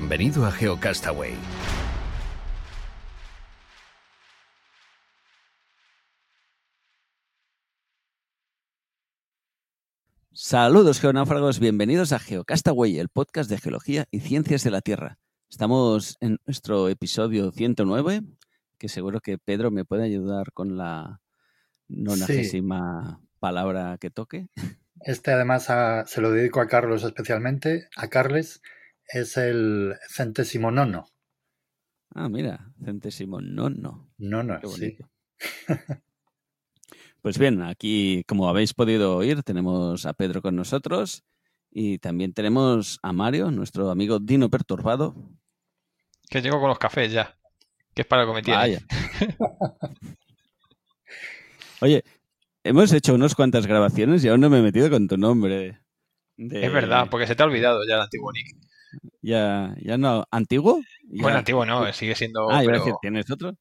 Bienvenido a GeoCastaway. Saludos geonáufragos, bienvenidos a GeoCastaway, el podcast de geología y ciencias de la Tierra. Estamos en nuestro episodio 109, que seguro que Pedro me puede ayudar con la nonagésima palabra que toque. Este además se lo dedico a Carlos especialmente, a Carles, es el centésimo nono. Ah, mira, centésimo nono. Nono, sí. pues bien, aquí, como habéis podido oír, tenemos a Pedro con nosotros y también tenemos a Mario, nuestro amigo Dino Perturbado. Que llego con los cafés ya, que es para lo que me Oye, hemos hecho unas cuantas grabaciones y aún no me he metido con tu nombre. Es verdad, porque se te ha olvidado ya el antiguo nick. Ya, ya no. ¿Antiguo? Bueno, antiguo no, sigue siendo. Ah, pero... ¿tienes otro?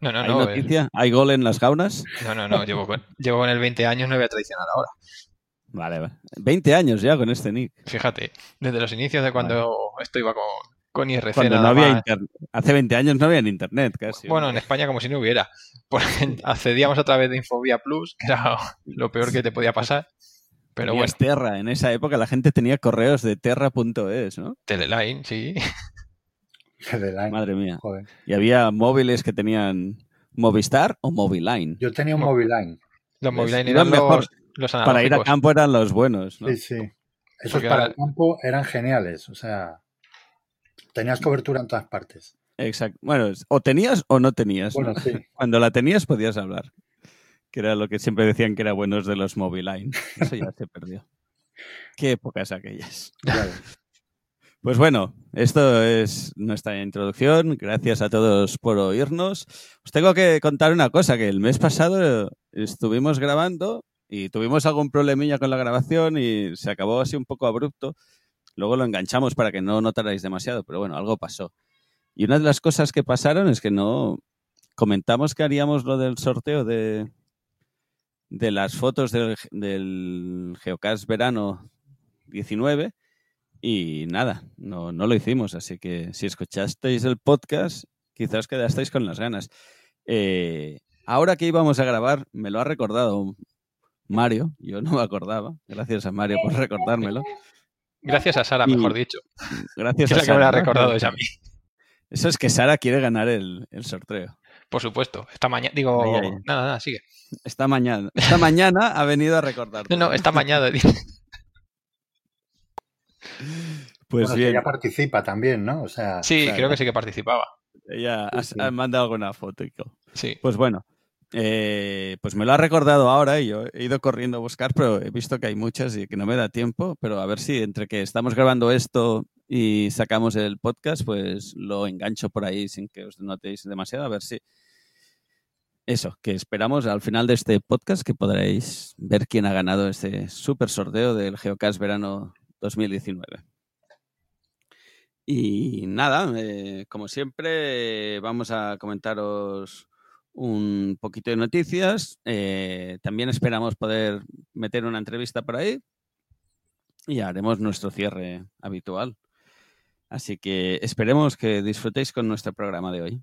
No, no, ¿Hay no. noticia? ¿Hay gol en las gaunas? No, no, no. Llevo con, llevo con el 20 años, no voy a traicionar ahora. Vale, vale. 20 años ya con este nick. Fíjate, desde los inicios de cuando esto iba con, con IRC. Cuando no había internet. Hace 20 años no había internet casi. Bueno, en España como si no hubiera. Porque accedíamos a través de Infobia Plus, que era lo peor que te podía pasar. Pero bueno. Terra. En esa época la gente tenía correos de terra.es, ¿no? Teleline, sí. Teleline. Madre mía. Y había móviles que tenían Movistar o Moviline. Yo tenía un Moviline. Los Moviline eran mejor. Los, Para ir a campo eran los buenos, ¿no? Sí, sí. Esos para el campo eran geniales. O sea, tenías cobertura en todas partes. Exacto. Bueno, o tenías o no tenías. Bueno, sí. Cuando la tenías podías hablar que era lo que siempre decían que era buenos de los Moviline. Eso ya se perdió. Qué épocas aquellas. Pues bueno, esto es nuestra introducción. Gracias a todos por oírnos. Os tengo que contar una cosa, que el mes pasado estuvimos grabando y tuvimos algún problemilla con la grabación y se acabó así un poco abrupto. Luego lo enganchamos para que no notarais demasiado, pero bueno, algo pasó. Y una de las cosas que pasaron es que no comentamos que haríamos lo del sorteo de, de las fotos del, del Geocast verano 19 y nada, no, no lo hicimos. Así que si escuchasteis el podcast, quizás quedasteis con las ganas. Eh, ahora que íbamos a grabar, me lo ha recordado Mario, yo no me acordaba. Gracias a Mario por recordármelo. Gracias a Sara, mejor dicho. Gracias a Sara. que me lo ha recordado es a mí. Eso es que Sara quiere ganar el, el sorteo. Por supuesto. Esta mañana, digo, nada, nada, sigue. Esta mañana. Esta mañana ha venido a recordar. No, no, esta mañana. pues bien. ella participa también, ¿no? O sea, sí, creo que sí que participaba. Ella ha, mandado alguna foto. Sí. Pues bueno, eh, pues me lo ha recordado ahora y yo he ido corriendo a buscar, pero he visto que hay muchas y que no me da tiempo. Pero a ver si entre que estamos grabando esto y sacamos el podcast, pues lo engancho por ahí sin que os notéis demasiado, a ver si eso, que esperamos al final de este podcast que podréis ver quién ha ganado este super sorteo del Geocast Verano 2019. Y nada, eh, como siempre, vamos a comentaros un poquito de noticias. Eh, también esperamos poder meter una entrevista por ahí y haremos nuestro cierre habitual. Así que esperemos que disfrutéis con nuestro programa de hoy.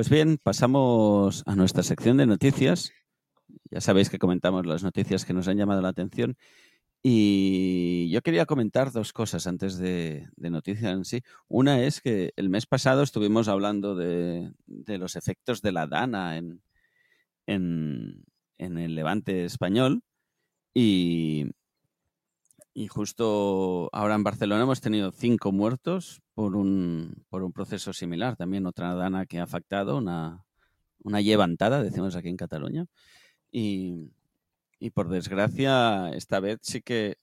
Pues bien, pasamos a nuestra sección de noticias. Ya sabéis que comentamos las noticias que nos han llamado la atención. Y yo quería comentar dos cosas antes de, noticias en sí. Una es que el mes pasado estuvimos hablando de, los efectos de la Dana en, en, el levante español. Y, y justo ahora en Barcelona hemos tenido cinco muertos por un, por un proceso similar. También otra dana que ha afectado, una, una llevantada, decimos aquí en Cataluña. Y, por desgracia, esta vez sí que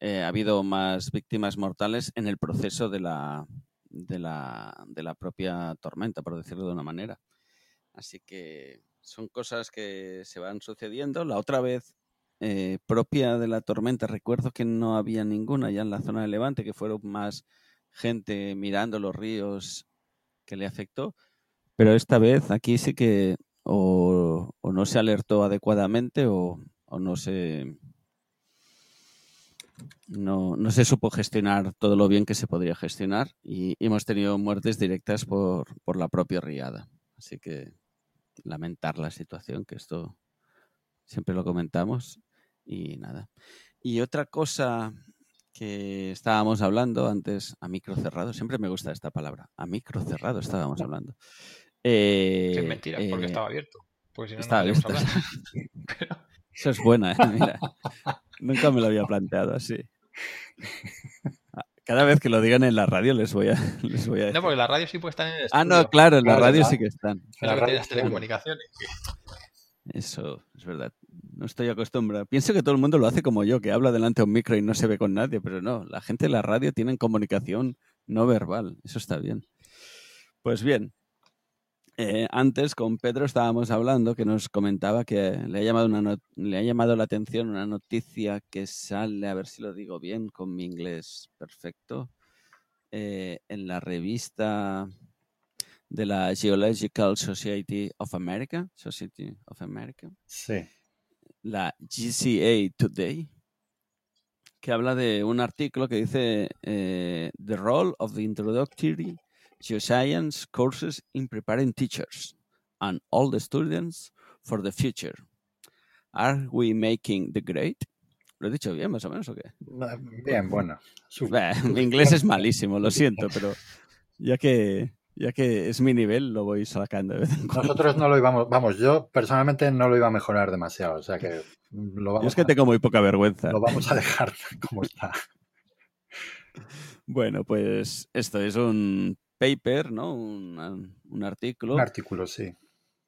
eh, ha habido más víctimas mortales en el proceso de la, de la, de la propia tormenta, por decirlo de una manera. Así que son cosas que se van sucediendo. La otra vez eh, propia de la tormenta, recuerdo que no había ninguna ya en la zona de Levante, que fueron más gente mirando los ríos que le afectó, pero esta vez aquí sí que o, no se alertó adecuadamente o, no se no, no, se supo gestionar todo lo bien que se podría gestionar y, hemos tenido muertes directas por, por la propia riada. Así que lamentar la situación, que esto siempre lo comentamos y nada. Y otra cosa que estábamos hablando antes, a micro cerrado, siempre me gusta esta palabra, a micro cerrado estábamos hablando. Eh, es mentira, porque eh, estaba abierto. Porque si no, estaba abierto. Eso es buena, ¿eh? Mira. Nunca me lo había planteado así. Cada vez que lo digan en la radio les voy a, les voy a decir. No, porque la radio sí puede estar en el estudio. Ah, no, claro, en la radio sí que están. En las telecomunicaciones. Eso es verdad. No estoy acostumbrado. Pienso que todo el mundo lo hace como yo, que habla delante de un micro y no se ve con nadie, pero no. La gente de la radio tiene comunicación no verbal. Eso está bien. Pues bien, eh, antes con Pedro estábamos hablando que nos comentaba que le ha, llamado una le ha llamado la atención una noticia que sale, a ver si lo digo bien con mi inglés perfecto, eh, en la revista de la Geological Society of America, Society of America. Sí. La GCA Today, que habla de un artículo que dice eh, The Role of the Introductory Geoscience Courses in Preparing Teachers and All the Students for the Future. Are we making the grade? ¿Lo he dicho bien, más o menos, o qué? Bien, bueno. mi inglés es malísimo, lo siento, pero ya que ya que es mi nivel, lo voy sacando. Nosotros no lo íbamos, vamos, yo personalmente no lo iba a mejorar demasiado, o sea que lo vamos es que tengo muy poca vergüenza. Lo vamos a dejar como está. Bueno, pues esto es un paper, ¿no? Un, un artículo. Un artículo, sí.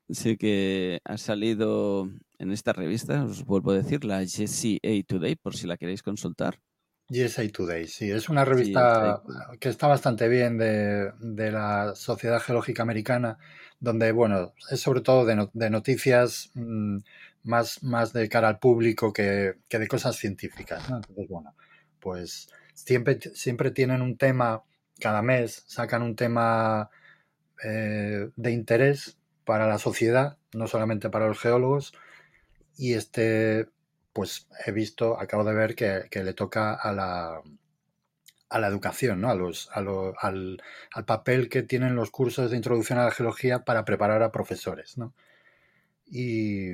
Sí, que ha salido en esta revista, os vuelvo a decir, la GCA Today, por si la queréis consultar. GSA Today, sí, es una revista que está bastante bien de, la Sociedad Geológica Americana, donde, bueno, es sobre todo de, noticias mm, más, más de cara al público que, de cosas científicas. Entonces, bueno, pues siempre, siempre tienen un tema, cada mes sacan un tema eh, de interés para la sociedad, no solamente para los geólogos, y este pues he visto, acabo de ver que, le toca a la, a la educación, ¿no? a los, al, papel que tienen los cursos de introducción a la geología para preparar a profesores. ¿no? Y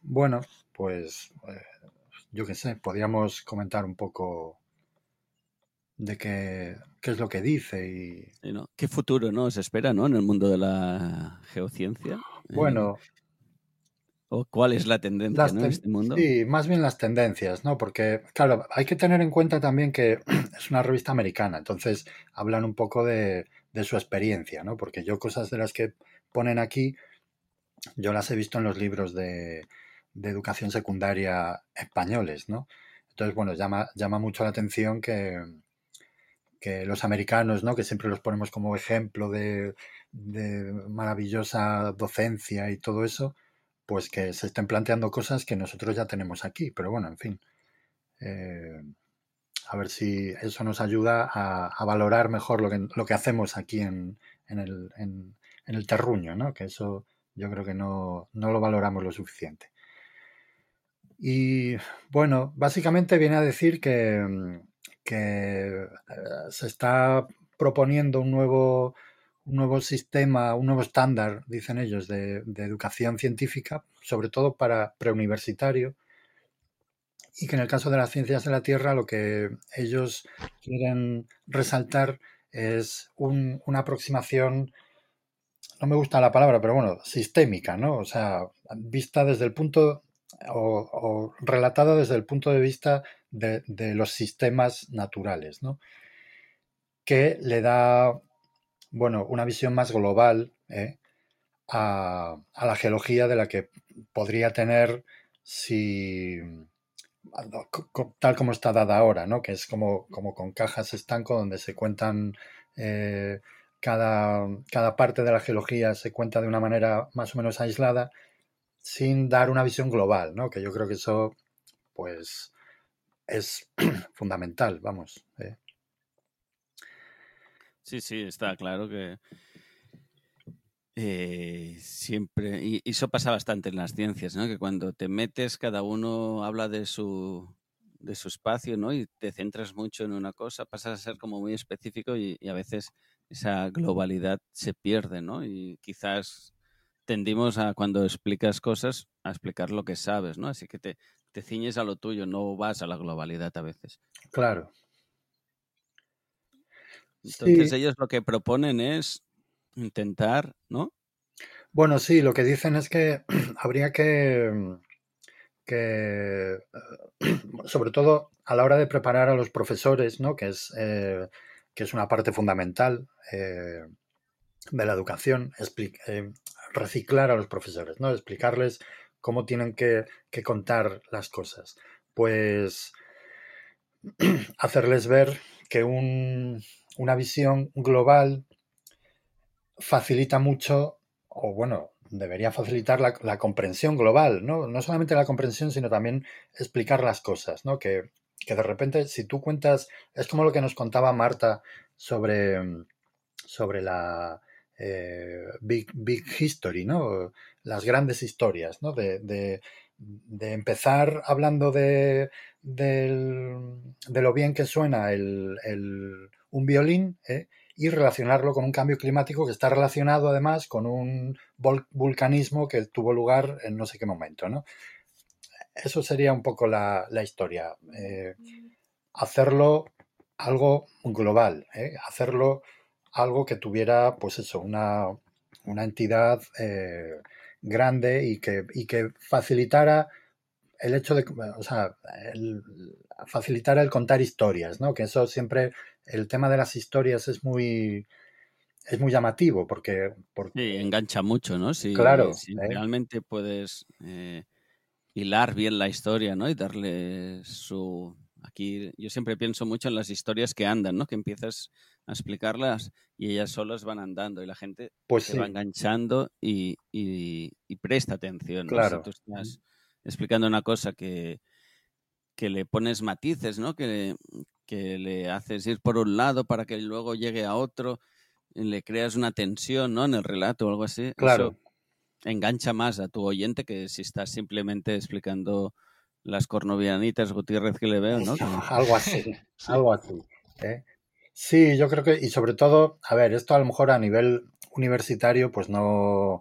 bueno, pues eh, yo qué sé, podríamos comentar un poco de qué, qué es lo que dice y... ¿Qué futuro ¿no? se espera ¿no? en el mundo de la geociencia? Bueno, eh, ¿O cuál es la tendencia en este mundo? Sí, más bien las tendencias, ¿no? Porque, claro, hay que tener en cuenta también que es una revista americana, entonces hablan un poco de, su experiencia, ¿no? Porque yo cosas de las que ponen aquí, yo las he visto en los libros de, educación secundaria españoles, ¿no? Entonces, bueno, llama, llama mucho la atención que, que los americanos, ¿no? Que siempre los ponemos como ejemplo de, de maravillosa docencia y todo eso, pues que se estén planteando cosas que nosotros ya tenemos aquí. Pero bueno, en fin. Eh, a ver si eso nos ayuda a, valorar mejor lo que, lo que hacemos aquí en, el, en, el, terruño, ¿no? Que eso yo creo que no, lo valoramos lo suficiente. Y bueno, básicamente viene a decir que, que eh, se está proponiendo un nuevo, un nuevo sistema, un nuevo estándar, dicen ellos, de, educación científica, sobre todo para preuniversitario, y que en el caso de las ciencias de la Tierra lo que ellos quieren resaltar es una aproximación, no me gusta la palabra, pero bueno, sistémica, ¿no? O sea, vista desde el punto o, relatada desde el punto de vista de, de los sistemas naturales, ¿no? Que le da bueno, una visión más global ¿eh? a, la geología de la que podría tener si tal como está dada ahora, ¿no? que es como, como con cajas estanco donde se cuentan eh, cada, cada, parte de la geología se cuenta de una manera más o menos aislada sin dar una visión global, ¿no? que yo creo que eso pues es fundamental, vamos. ¿eh? Sí, sí, está claro que eh, siempre, y eso pasa bastante en las ciencias, ¿no? Que cuando te metes, cada uno habla de su, de su espacio, ¿no? Y te centras mucho en una cosa, pasas a ser como muy específico y, a veces esa globalidad se pierde, ¿no? Y quizás tendimos a cuando explicas cosas a explicar lo que sabes, ¿no? Así que te, te ciñes a lo tuyo, no vas a la globalidad a veces. Claro, entonces ellos lo que proponen es intentar, ¿no? Bueno, sí, lo que dicen es que habría que, que, sobre todo a la hora de preparar a los profesores, ¿no? Que es, eh, que es una parte fundamental eh, de la educación, eh, reciclar a los profesores, ¿no? Explicarles cómo tienen que, que contar las cosas. Pues hacerles ver que un, una visión global facilita mucho, o bueno, debería facilitar la, comprensión global, ¿no? No solamente la comprensión, sino también explicar las cosas, ¿no? Que, de repente, si tú cuentas, es como lo que nos contaba Marta sobre, sobre la eh, big, big History, ¿no? Las grandes historias, ¿no? De, de, empezar hablando de, de, lo bien que suena el, un violín ¿eh? y relacionarlo con un cambio climático que está relacionado además con un vulcanismo que tuvo lugar en no sé qué momento. ¿no? Eso sería un poco la, historia. Eh, hacerlo algo global, ¿eh? hacerlo algo que tuviera, pues eso, una, una entidad grande y que, y que facilitara el hecho de, o sea, el, facilitar el contar historias, ¿no? Que eso siempre, el tema de las historias es muy, es muy llamativo porque, Sí, engancha mucho, ¿no? Si, claro. Si ¿eh? realmente puedes eh, hilar bien la historia, ¿no? Y darle su... Aquí yo siempre pienso mucho en las historias que andan, ¿no? Que empiezas a explicarlas y ellas solas van andando y la gente pues se va enganchando y, y, presta atención. Claro. Si tú estás explicando una cosa que, que le pones matices, ¿no? Que, que le haces ir por un lado para que luego llegue a otro, le creas una tensión, ¿no? En el relato o algo así. Claro. engancha más a tu oyente que si estás simplemente explicando las cornovianitas Gutiérrez que le veo, ¿no? algo así, algo así. ¿eh? Sí, yo creo que, y sobre todo, a ver, esto a lo mejor a nivel universitario, pues no,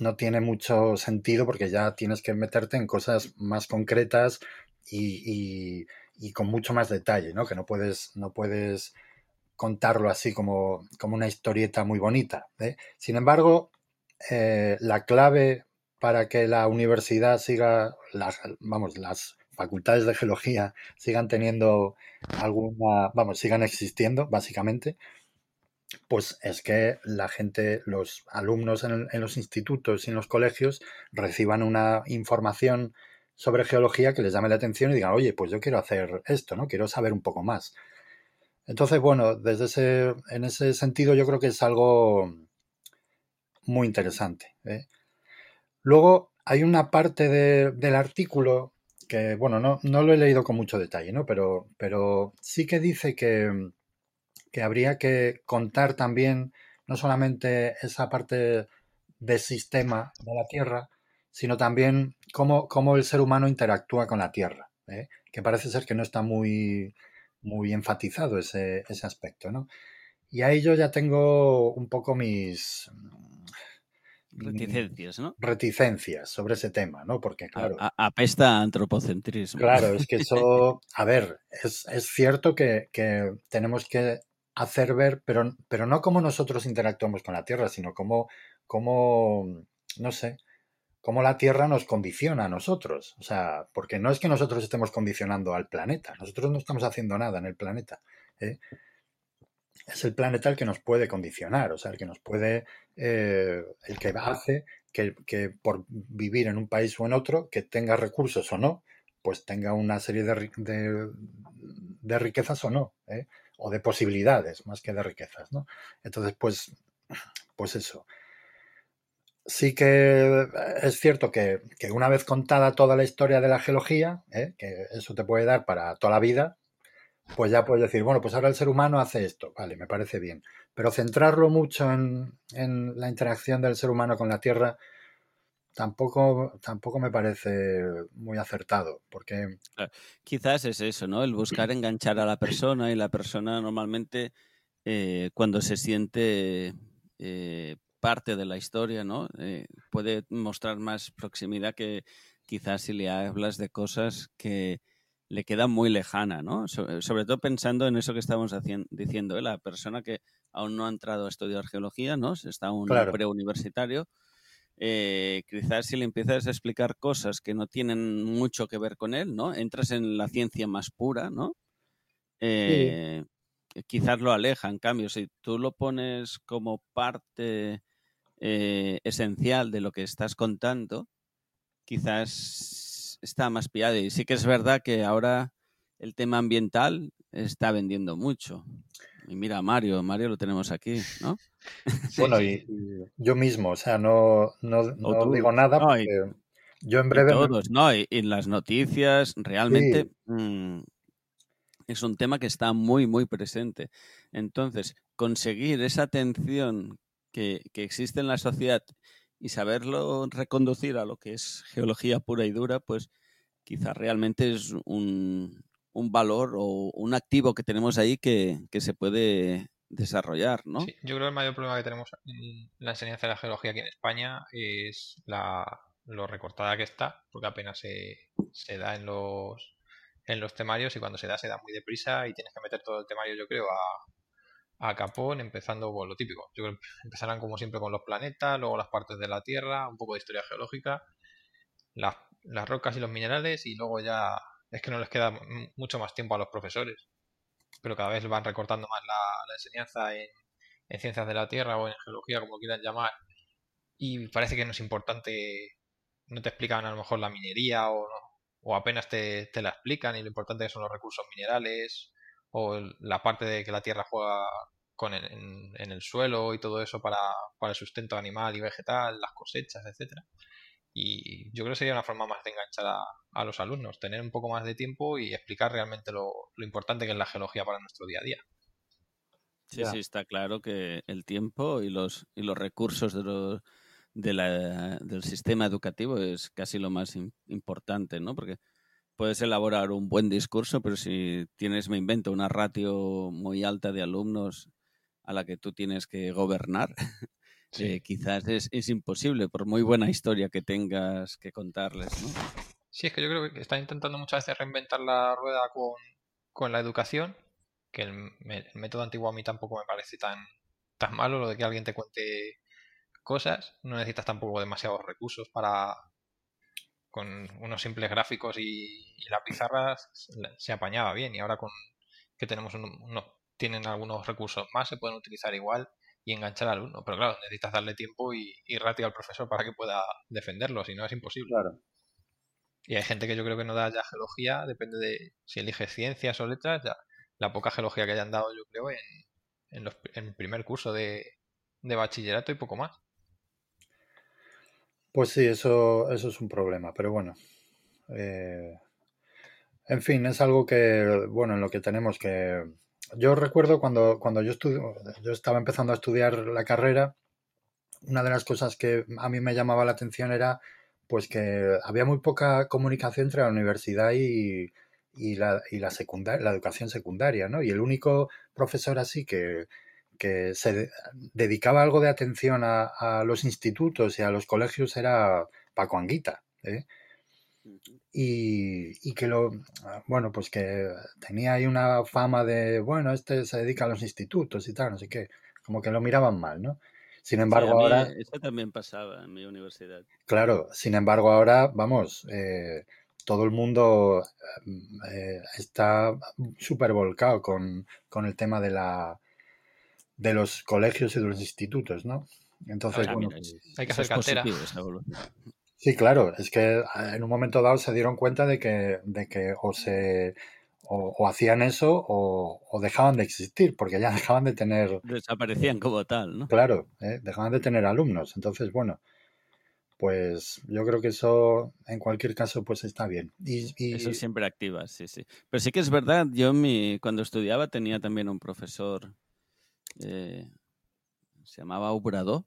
no tiene mucho sentido porque ya tienes que meterte en cosas más concretas y, con mucho más detalle, ¿no? Que no puedes, no puedes contarlo así como, como una historieta muy bonita. ¿eh? Sin embargo, eh, la clave para que la universidad siga, las, vamos, las facultades de geología sigan teniendo alguna, vamos, sigan existiendo, básicamente, pues es que la gente, los alumnos en, los institutos y en los colegios reciban una información sobre geología que les llame la atención y digan, oye, pues yo quiero hacer esto, ¿no? Quiero saber un poco más. Entonces, bueno, desde ese, en ese sentido yo creo que es algo muy interesante. ¿eh? Luego hay una parte del artículo que, bueno, no, no, lo he leído con mucho detalle, ¿no? Pero, pero sí que dice que, que habría que contar también no solamente esa parte del sistema de la Tierra, sino también cómo, cómo el ser humano interactúa con la Tierra, ¿eh? que parece ser que no está muy, muy enfatizado ese, ese aspecto. ¿no? Y ahí yo ya tengo un poco mis, Reticencias, ¿no? Reticencias sobre ese tema, ¿no? Porque, claro. apesta antropocentrismo. Claro, es que eso. A ver, es, cierto que, tenemos que hacer ver, pero, pero no como nosotros interactuamos con la Tierra, sino como, como no sé, cómo la Tierra nos condiciona a nosotros. O sea, porque no es que nosotros estemos condicionando al planeta, nosotros no estamos haciendo nada en el planeta. ¿eh? es el planeta el que nos puede condicionar, o sea, el que nos puede, eh, el que hace que, que, por vivir en un país o en otro, que tenga recursos o no, pues tenga una serie de, de, riquezas o no, ¿eh? o de posibilidades más que de riquezas, ¿no? Entonces, pues, pues eso. Sí que es cierto que, que una vez contada toda la historia de la geología, ¿eh? que eso te puede dar para toda la vida, pues ya puedes decir, bueno, pues ahora el ser humano hace esto, vale, me parece bien. Pero centrarlo mucho en, la interacción del ser humano con la Tierra tampoco, tampoco me parece muy acertado, porque... Quizás es eso, ¿no? El buscar enganchar a la persona y la persona normalmente eh, cuando se siente eh, parte de la historia, ¿no? Eh, puede mostrar más proximidad que quizás si le hablas de cosas que le queda muy lejana, ¿no? sobre todo pensando en eso que estábamos diciendo, ¿eh? la persona que aún no ha entrado a estudiar geología, ¿no? Está un preuniversitario. Eh, quizás si le empiezas a explicar cosas que no tienen mucho que ver con él, ¿no? Entras en la ciencia más pura, ¿no? Eh, quizás lo aleja. En cambio, si tú lo pones como parte esencial de lo que estás contando, quizás está más pillado. Y sí que es verdad que ahora el tema ambiental está vendiendo mucho. Y mira, Mario, Mario lo tenemos aquí, ¿no? bueno, y, yo mismo, o sea, no, no, digo nada porque yo en breve... todos, ¿no? Y, en las noticias, realmente mm, es un tema que está muy, muy presente. Entonces, conseguir esa atención que, que existe en la sociedad y saberlo reconducir a lo que es geología pura y dura, pues quizás realmente es un, un valor o un activo que tenemos ahí que, que se puede desarrollar, ¿no? Sí, yo creo que el mayor problema que tenemos en la enseñanza de la geología aquí en España es la, lo recortada que está, porque apenas se, se da en los en los temarios y cuando se da se da muy deprisa y tienes que meter todo el temario yo creo a, a capón, empezando por lo típico. Yo creo que empezarán como siempre con los planetas, luego las partes de la Tierra, un poco de historia geológica, las, rocas y los minerales y luego ya es que no les queda mucho más tiempo a los profesores. Pero cada vez van recortando más la, enseñanza en, ciencias de la Tierra o en geología, como quieran llamar. Y parece que no es importante, no te explican a lo mejor la minería o, o apenas te, te la explican y lo importante son los recursos minerales o la parte de que la tierra juega con en, el suelo y todo eso para, el sustento animal y vegetal, las cosechas, etcétera. Y yo creo que sería una forma más de enganchar a, los alumnos, tener un poco más de tiempo y explicar realmente lo, importante que es la geología para nuestro día a día. Sí, sí, está claro que el tiempo y los, y los recursos de del sistema educativo es casi lo más importante, ¿no? Porque puedes elaborar un buen discurso, pero si tienes, me invento, una ratio muy alta de alumnos a la que tú tienes que gobernar, eh, quizás es, imposible, por muy buena historia que tengas que contarles, ¿no? Sí, es que yo creo que están intentando muchas veces reinventar la rueda con, la educación, que el, método antiguo a mí tampoco me parece tan, tan malo, lo de que alguien te cuente cosas, no necesitas tampoco demasiados recursos para, con unos simples gráficos y, la pizarra se apañaba bien y ahora con que tenemos unos, tienen algunos recursos más se pueden utilizar igual y enganchar al alumno, pero claro, necesitas darle tiempo y, y ratio al profesor para que pueda defenderlo, si no es imposible. Claro. Y hay gente que yo creo que no da ya geología, depende de si eliges ciencias o letras, ya la poca geología que hayan dado yo creo en, en, los, en el primer curso de, de bachillerato y poco más. Pues sí, eso, eso es un problema, pero bueno. Eh, en fin, es algo que, bueno, en lo que tenemos que... Yo recuerdo cuando, cuando yo, estudio, yo estaba empezando a estudiar la carrera, una de las cosas que a mí me llamaba la atención era pues que había muy poca comunicación entre la universidad y, y la, y la, secundaria, la educación secundaria, ¿no? Y el único profesor así que, que se dedicaba algo de atención a, los institutos y a los colegios era Paco Anguita. ¿eh? Y, que lo, bueno, pues que tenía ahí una fama de, bueno, este se dedica a los institutos y tal, no sé qué, como que lo miraban mal, ¿no? Sin embargo, ahora... Eso también pasaba en mi universidad. Claro, sin embargo, ahora, vamos, eh, todo el mundo eh, está súper volcado con, el tema de la de los colegios y de los institutos, ¿no? Entonces, bueno, hay que hacer cantera. Sí, claro, es que ah, en un momento dado se dieron cuenta de que, de que o se o, hacían eso o, dejaban de existir, porque ya dejaban de tener... Desaparecían como tal, ¿no? Claro, ¿eh? dejaban de tener alumnos. Entonces, bueno, pues yo creo que eso en cualquier caso pues está bien. Y, Eso siempre activa, sí, sí. Pero sí que es verdad, yo mi, cuando estudiaba tenía también un profesor, eh, se llamaba Ubrado,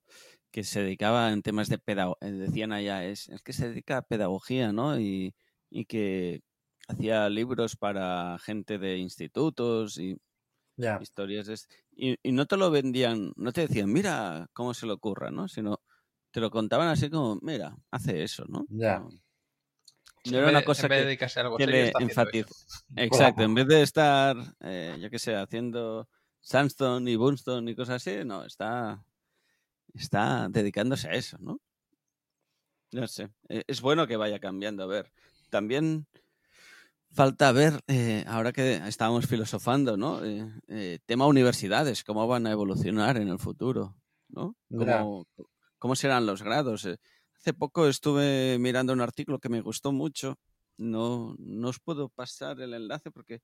que se dedicaba en temas de pedagogía, eh, decían allá, es, es que se dedica a pedagogía, ¿no? Y, y que hacía libros para gente de institutos y historias. y, y, no te lo vendían, no te decían, mira cómo se le ocurra, ¿no? Sino te lo contaban así como, mira, hace eso, ¿no? Ya. No, era una cosa que, que le enfatiza. Exacto, en vez de estar, eh, yo qué sé, haciendo Sandstone y Boomstone y cosas así, no, está, está dedicándose a eso, ¿no? No sé, e, es bueno que vaya cambiando. A ver, también falta ver, eh, ahora que estábamos filosofando, ¿no? Eh, tema universidades, cómo van a evolucionar en el futuro, ¿no? ¿Cómo, cómo serán los grados. Eh, hace poco estuve mirando un artículo que me gustó mucho. No, no os puedo pasar el enlace porque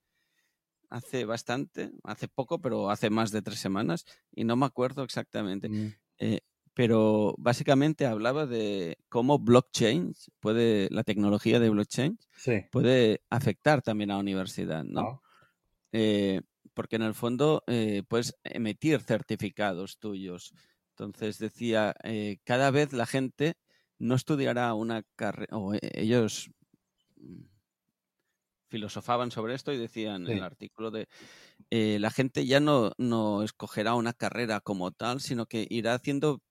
hace bastante, hace poco, pero hace más de tres semanas y no me acuerdo exactamente. Mm. Eh, pero básicamente hablaba de cómo blockchain puede, la tecnología de blockchain puede afectar también a la universidad, ¿no? Eh, porque en el fondo puedes emitir certificados tuyos entonces decía, eh, cada vez la gente no estudiará una carrera, o eh, ellos filosofaban sobre esto y decían en el artículo de eh, la gente ya no, no escogerá una carrera como tal, sino que irá haciendo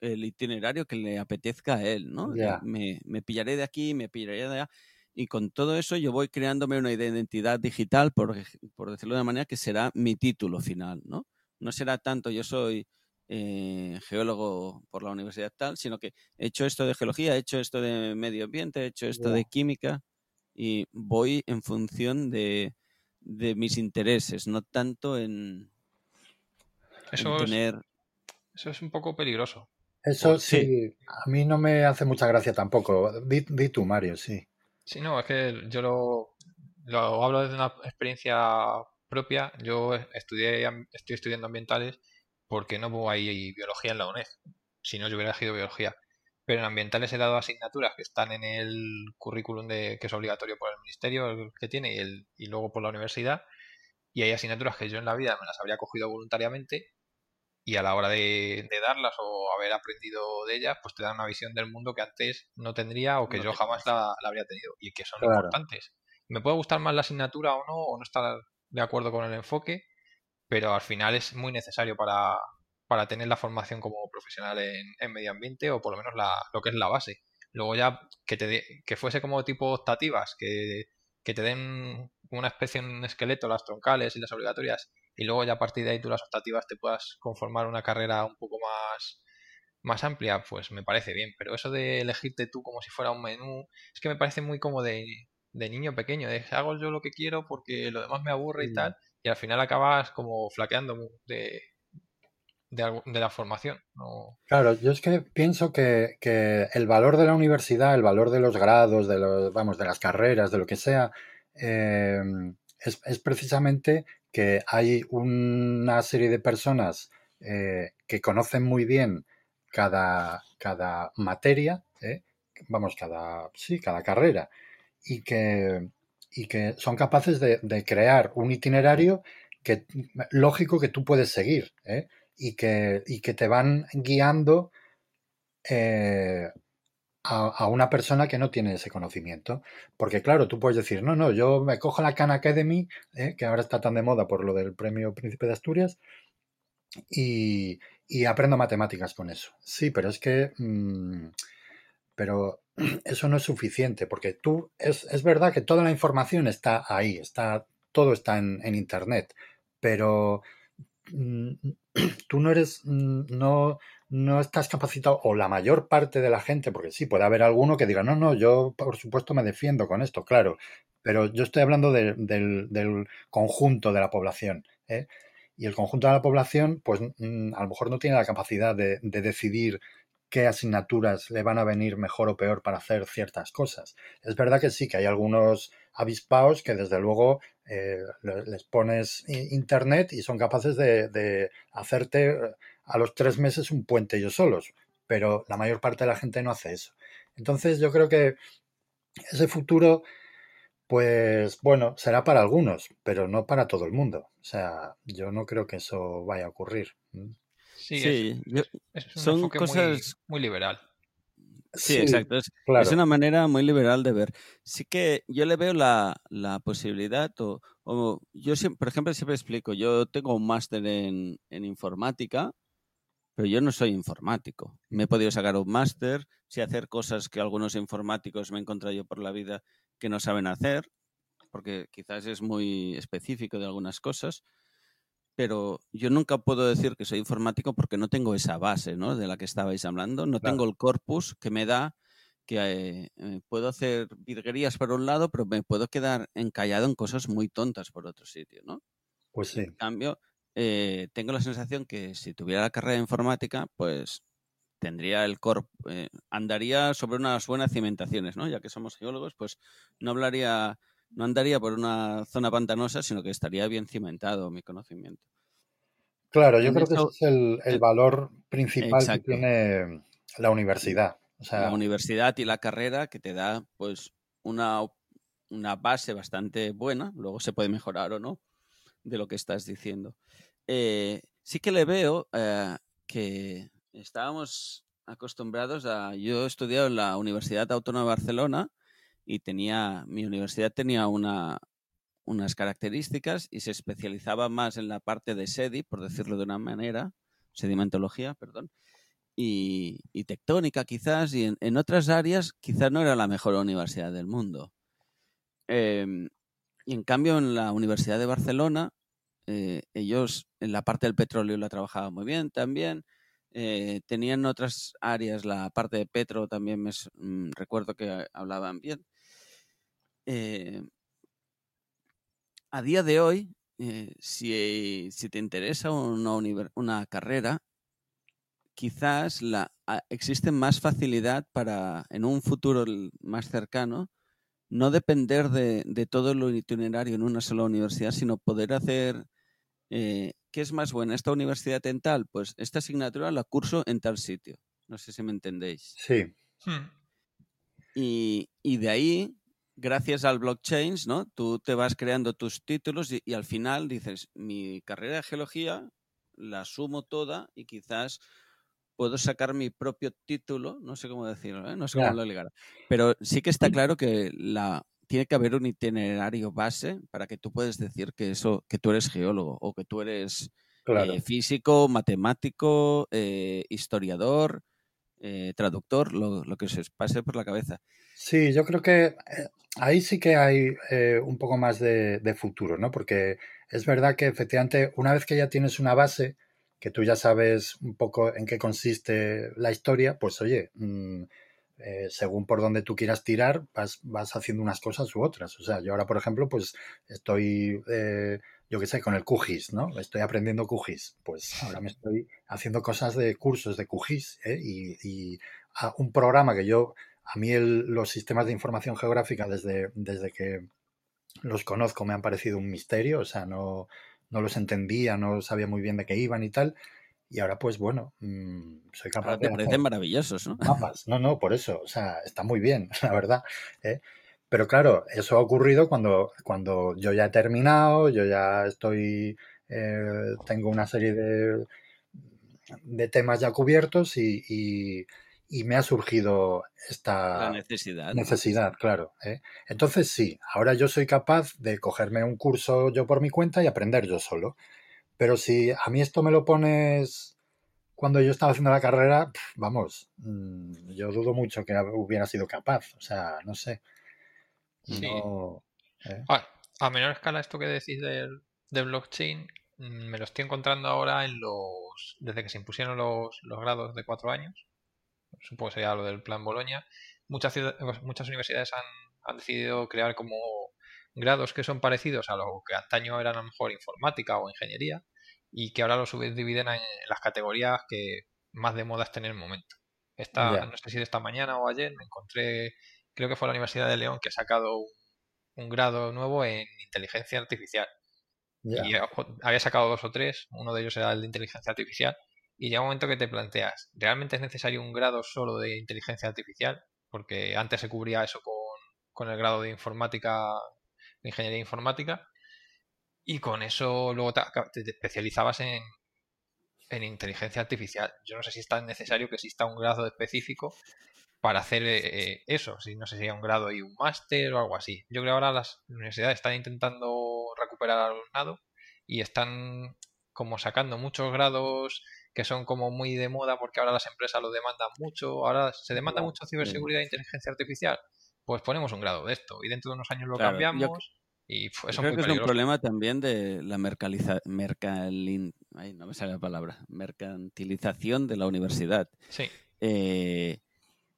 el itinerario que le apetezca a él, ¿no? Me, me, pillaré de aquí, me pillaré de allá. Y con todo eso yo voy creándome una identidad digital, por, por decirlo de una manera, que será mi título final, ¿no? No será tanto yo soy eh, geólogo por la universidad tal, sino que he hecho esto de geología, he hecho esto de medio ambiente, he hecho esto de química y voy en función de, mis intereses, no tanto en, eso tener... eso es un poco peligroso. Eso sí, a mí no me hace mucha gracia tampoco. Di, tú, Mario, sí. Sí, no, es que yo lo, lo hablo desde una experiencia propia. Yo estudié, estoy estudiando ambientales porque no hay biología en la UNED. Si no, yo hubiera elegido biología. Pero en ambientales he dado asignaturas que están en el currículum de, que es obligatorio por el ministerio que tiene y, el, y luego por la universidad. Y hay asignaturas que yo en la vida me las habría cogido voluntariamente y a la hora de, darlas o haber aprendido de ellas, pues te dan una visión del mundo que antes no tendría o que yo jamás la, habría tenido y que son importantes. Me puede gustar más la asignatura o no, o no estar de acuerdo con el enfoque, pero al final es muy necesario para, para tener la formación como profesional en, medio ambiente o por lo menos la, lo que es la base. Luego ya que, te que fuese como tipo optativas, que, que te den una especie, un esqueleto, las troncales y las obligatorias, y luego ya a partir de ahí tú las optativas te puedas conformar una carrera un poco más, más amplia, pues me parece bien. Pero eso de elegirte tú como si fuera un menú, es que me parece muy como de, de niño pequeño, de hago yo lo que quiero porque lo demás me aburre y tal y al final acabas como flaqueando de, de, la formación. Claro, yo es que pienso que, el valor de la universidad, el valor de los grados, de los, vamos, de las carreras, de lo que sea, em, es, precisamente que hay una serie de personas eh, que conocen muy bien cada, cada materia, ¿eh? vamos, cada, sí, cada carrera, y que, y que son capaces de, crear un itinerario que, lógico que tú puedes seguir ¿eh? Y, que, que te van guiando eh, a, una persona que no tiene ese conocimiento. Porque claro, tú puedes decir, no, no, yo me cojo la Khan Academy, ¿eh? que ahora está tan de moda por lo del premio Príncipe de Asturias, y, aprendo matemáticas con eso. Sí, pero es que... Mm, pero eso no es suficiente, porque tú, es, es, verdad que toda la información está ahí, está, todo está en, en Internet, pero tú no eres, mm, no, no estás capacitado, o la mayor parte de la gente, porque sí, puede haber alguno que diga, no, no, yo por supuesto me defiendo con esto, claro, pero yo estoy hablando del, del, conjunto de la población. ¿eh? Y el conjunto de la población, pues mm, a lo mejor no tiene la capacidad de decidir qué asignaturas le van a venir mejor o peor para hacer ciertas cosas. Es verdad que sí, que hay algunos avispaos que desde luego eh, les pones internet y son capaces de, hacerte eh, a los tres meses un puente ellos solos, pero la mayor parte de la gente no hace eso. Entonces yo creo que ese futuro, pues bueno, será para algunos, pero no para todo el mundo. O sea, yo no creo que eso vaya a ocurrir. Sí, son cosas muy, liberal. Sí, exacto. Es, una manera muy liberal de ver. Sí que yo le veo la, posibilidad, o, yo siempre, por ejemplo, siempre explico, yo tengo un máster en, informática, pero yo no soy informático. Me he podido sacar un máster, sí hacer cosas que algunos informáticos me he encontrado yo por la vida que no saben hacer, porque quizás es muy específico de algunas cosas pero yo nunca puedo decir que soy informático porque no tengo esa base ¿no? de la que estabais hablando, no tengo el corpus que me da que eh, eh, puedo hacer virguerías por un lado, pero me puedo quedar encallado en cosas muy tontas por otro sitio, ¿no? Pues sí. En cambio, eh, tengo la sensación que si tuviera la carrera de informática, pues tendría el corp, andaría sobre unas buenas cimentaciones, ¿no? Ya que somos geólogos, pues no hablaría no andaría por una zona pantanosa, sino que estaría bien cimentado mi conocimiento. Claro, yo creo que ese es el, el valor principal que tiene la universidad. O sea, la universidad y la carrera que te da pues una, una, base bastante buena, luego se puede mejorar o no, de lo que estás diciendo. Eh, sí que le veo eh, que estábamos acostumbrados a... Yo he estudiado en la Universidad Autónoma de Barcelona y tenía, mi universidad tenía una, unas características y se especializaba más en la parte de SEDI, por decirlo de una manera, sedimentología, perdón, y, tectónica quizás, y en, otras áreas quizás no era la mejor universidad del mundo. Em, y en cambio en la Universidad de Barcelona, eh, ellos en la parte del petróleo la trabajaban muy bien también, eh, tenían otras áreas, la parte de Petro también me mm, recuerdo que hablaban bien. Eh, a día de hoy, eh, si, te interesa una, una carrera, quizás la, existe más facilidad para, en un futuro más cercano, no depender de, de todo lo itinerario en una sola universidad, sino poder hacer eh, ¿qué es más buena? ¿Esta universidad en tal? Pues esta asignatura la curso en tal sitio. No sé si me entendéis. Sí. Hmm. Y, de ahí, gracias al blockchain, ¿no? Tú te vas creando tus títulos y, al final dices, mi carrera de geología la sumo toda y quizás puedo sacar mi propio título, no sé cómo decirlo, ¿eh? no sé cómo lo ligar. Pero sí que está claro que la, tiene que haber un itinerario base para que tú puedas decir que eso, que tú eres geólogo o que tú eres eh, físico, matemático, eh, historiador, eh, traductor, lo, que se pase por la cabeza. Sí, yo creo que ahí sí que hay un poco más de, futuro, ¿no? Porque es verdad que efectivamente una vez que ya tienes una base, que tú ya sabes un poco en qué consiste la historia, pues oye, mm, eh, según por donde tú quieras tirar, vas, vas, haciendo unas cosas u otras. O sea, yo ahora, por ejemplo, pues estoy, eh, yo qué sé, con el QGIS, ¿no? Estoy aprendiendo QGIS. Pues ahora me estoy haciendo cosas de cursos de QGIS ¿eh? y, un programa que yo, a mí los sistemas de información geográfica desde, desde que los conozco me han parecido un misterio, o sea, no, no los entendía, no sabía muy bien de qué iban y tal. Y ahora, pues bueno, mm, soy capaz de. Te parecen maravillosos, ¿no? Mapas. No, no, por eso. O sea, está muy bien, la verdad. ¿eh? Pero claro, eso ha ocurrido cuando, cuando yo ya he terminado, yo ya estoy. Eh, tengo una serie de, de temas ya cubiertos y, y, me ha surgido esta necesidad. Necesidad, claro. ¿eh? Entonces sí, ahora yo soy capaz de cogerme un curso yo por mi cuenta y aprender yo solo Pero si a mí esto me lo pones cuando yo estaba haciendo la carrera, vamos, mm, yo dudo mucho que hubiera sido capaz. O sea, no sé. Sí. ¿eh? A menor escala, esto que decís del, de blockchain, mm, me lo estoy encontrando ahora en los. Desde que se impusieron los, los grados de cuatro años, supongo que sería lo del plan Boloña, muchas, pues, muchas universidades han, han decidido crear como grados que son parecidos a lo que antaño eran a lo mejor informática o ingeniería y que ahora lo subdividen en, las categorías que más de moda estén en el momento. Esta, No sé si de esta mañana o ayer me encontré, creo que fue la Universidad de León que ha sacado un, grado nuevo en inteligencia artificial. Y había sacado dos o tres, uno de ellos era el de inteligencia artificial, y llega un momento que te planteas, ¿realmente es necesario un grado solo de inteligencia artificial? Porque antes se cubría eso con, con el grado de informática, de ingeniería informática, y con eso luego te, especializabas en, en, inteligencia artificial. Yo no sé si es tan necesario que exista un grado específico para hacer eh, eso, si no sé si un grado y un máster o algo así. Yo creo que ahora las universidades están intentando recuperar al alumnado y están como sacando muchos grados que son como muy de moda porque ahora las empresas lo demandan mucho, ahora se demanda mucho ciberseguridad e inteligencia artificial, pues ponemos un grado de esto y dentro de unos años lo cambiamos. Y creo que es un problema también de la mercaliza, no me sale la palabra, mercantilización de la universidad. Sí. Eh,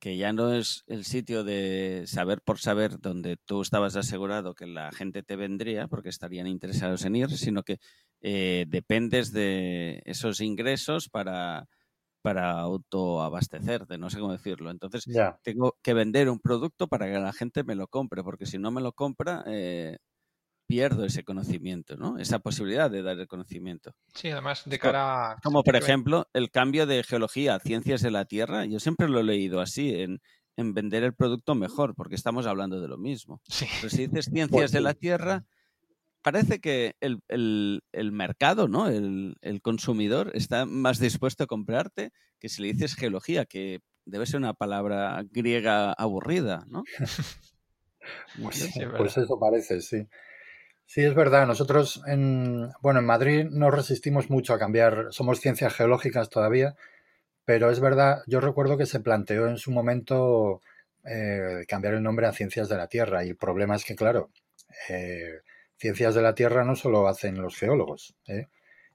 que ya no es el sitio de saber por saber donde tú estabas asegurado que la gente te vendría porque estarían interesados en ir, sino que eh, dependes de esos ingresos para, para autoabastecerte, no sé cómo decirlo. Entonces, tengo que vender un producto para que la gente me lo compre, porque si no me lo compra, eh, pierdo ese conocimiento, ¿no? Esa posibilidad de dar el conocimiento. Sí, además de cara a... Como por ejemplo el cambio de geología a ciencias de la Tierra, yo siempre lo he leído así, en, vender el producto mejor, porque estamos hablando de lo mismo. Sí. Pero si dices ciencias de la Tierra, parece que el, mercado, ¿no? El, el, consumidor está más dispuesto a comprarte que si le dices geología, que debe ser una palabra griega aburrida, ¿no? pues, pues eso parece, sí. Sí, es verdad. Nosotros, en, bueno, en Madrid no resistimos mucho a cambiar. Somos ciencias geológicas todavía, pero es verdad, yo recuerdo que se planteó en su momento eh, cambiar el nombre a Ciencias de la Tierra y el problema es que, claro, eh, Ciencias de la Tierra no solo hacen los geólogos. ¿eh?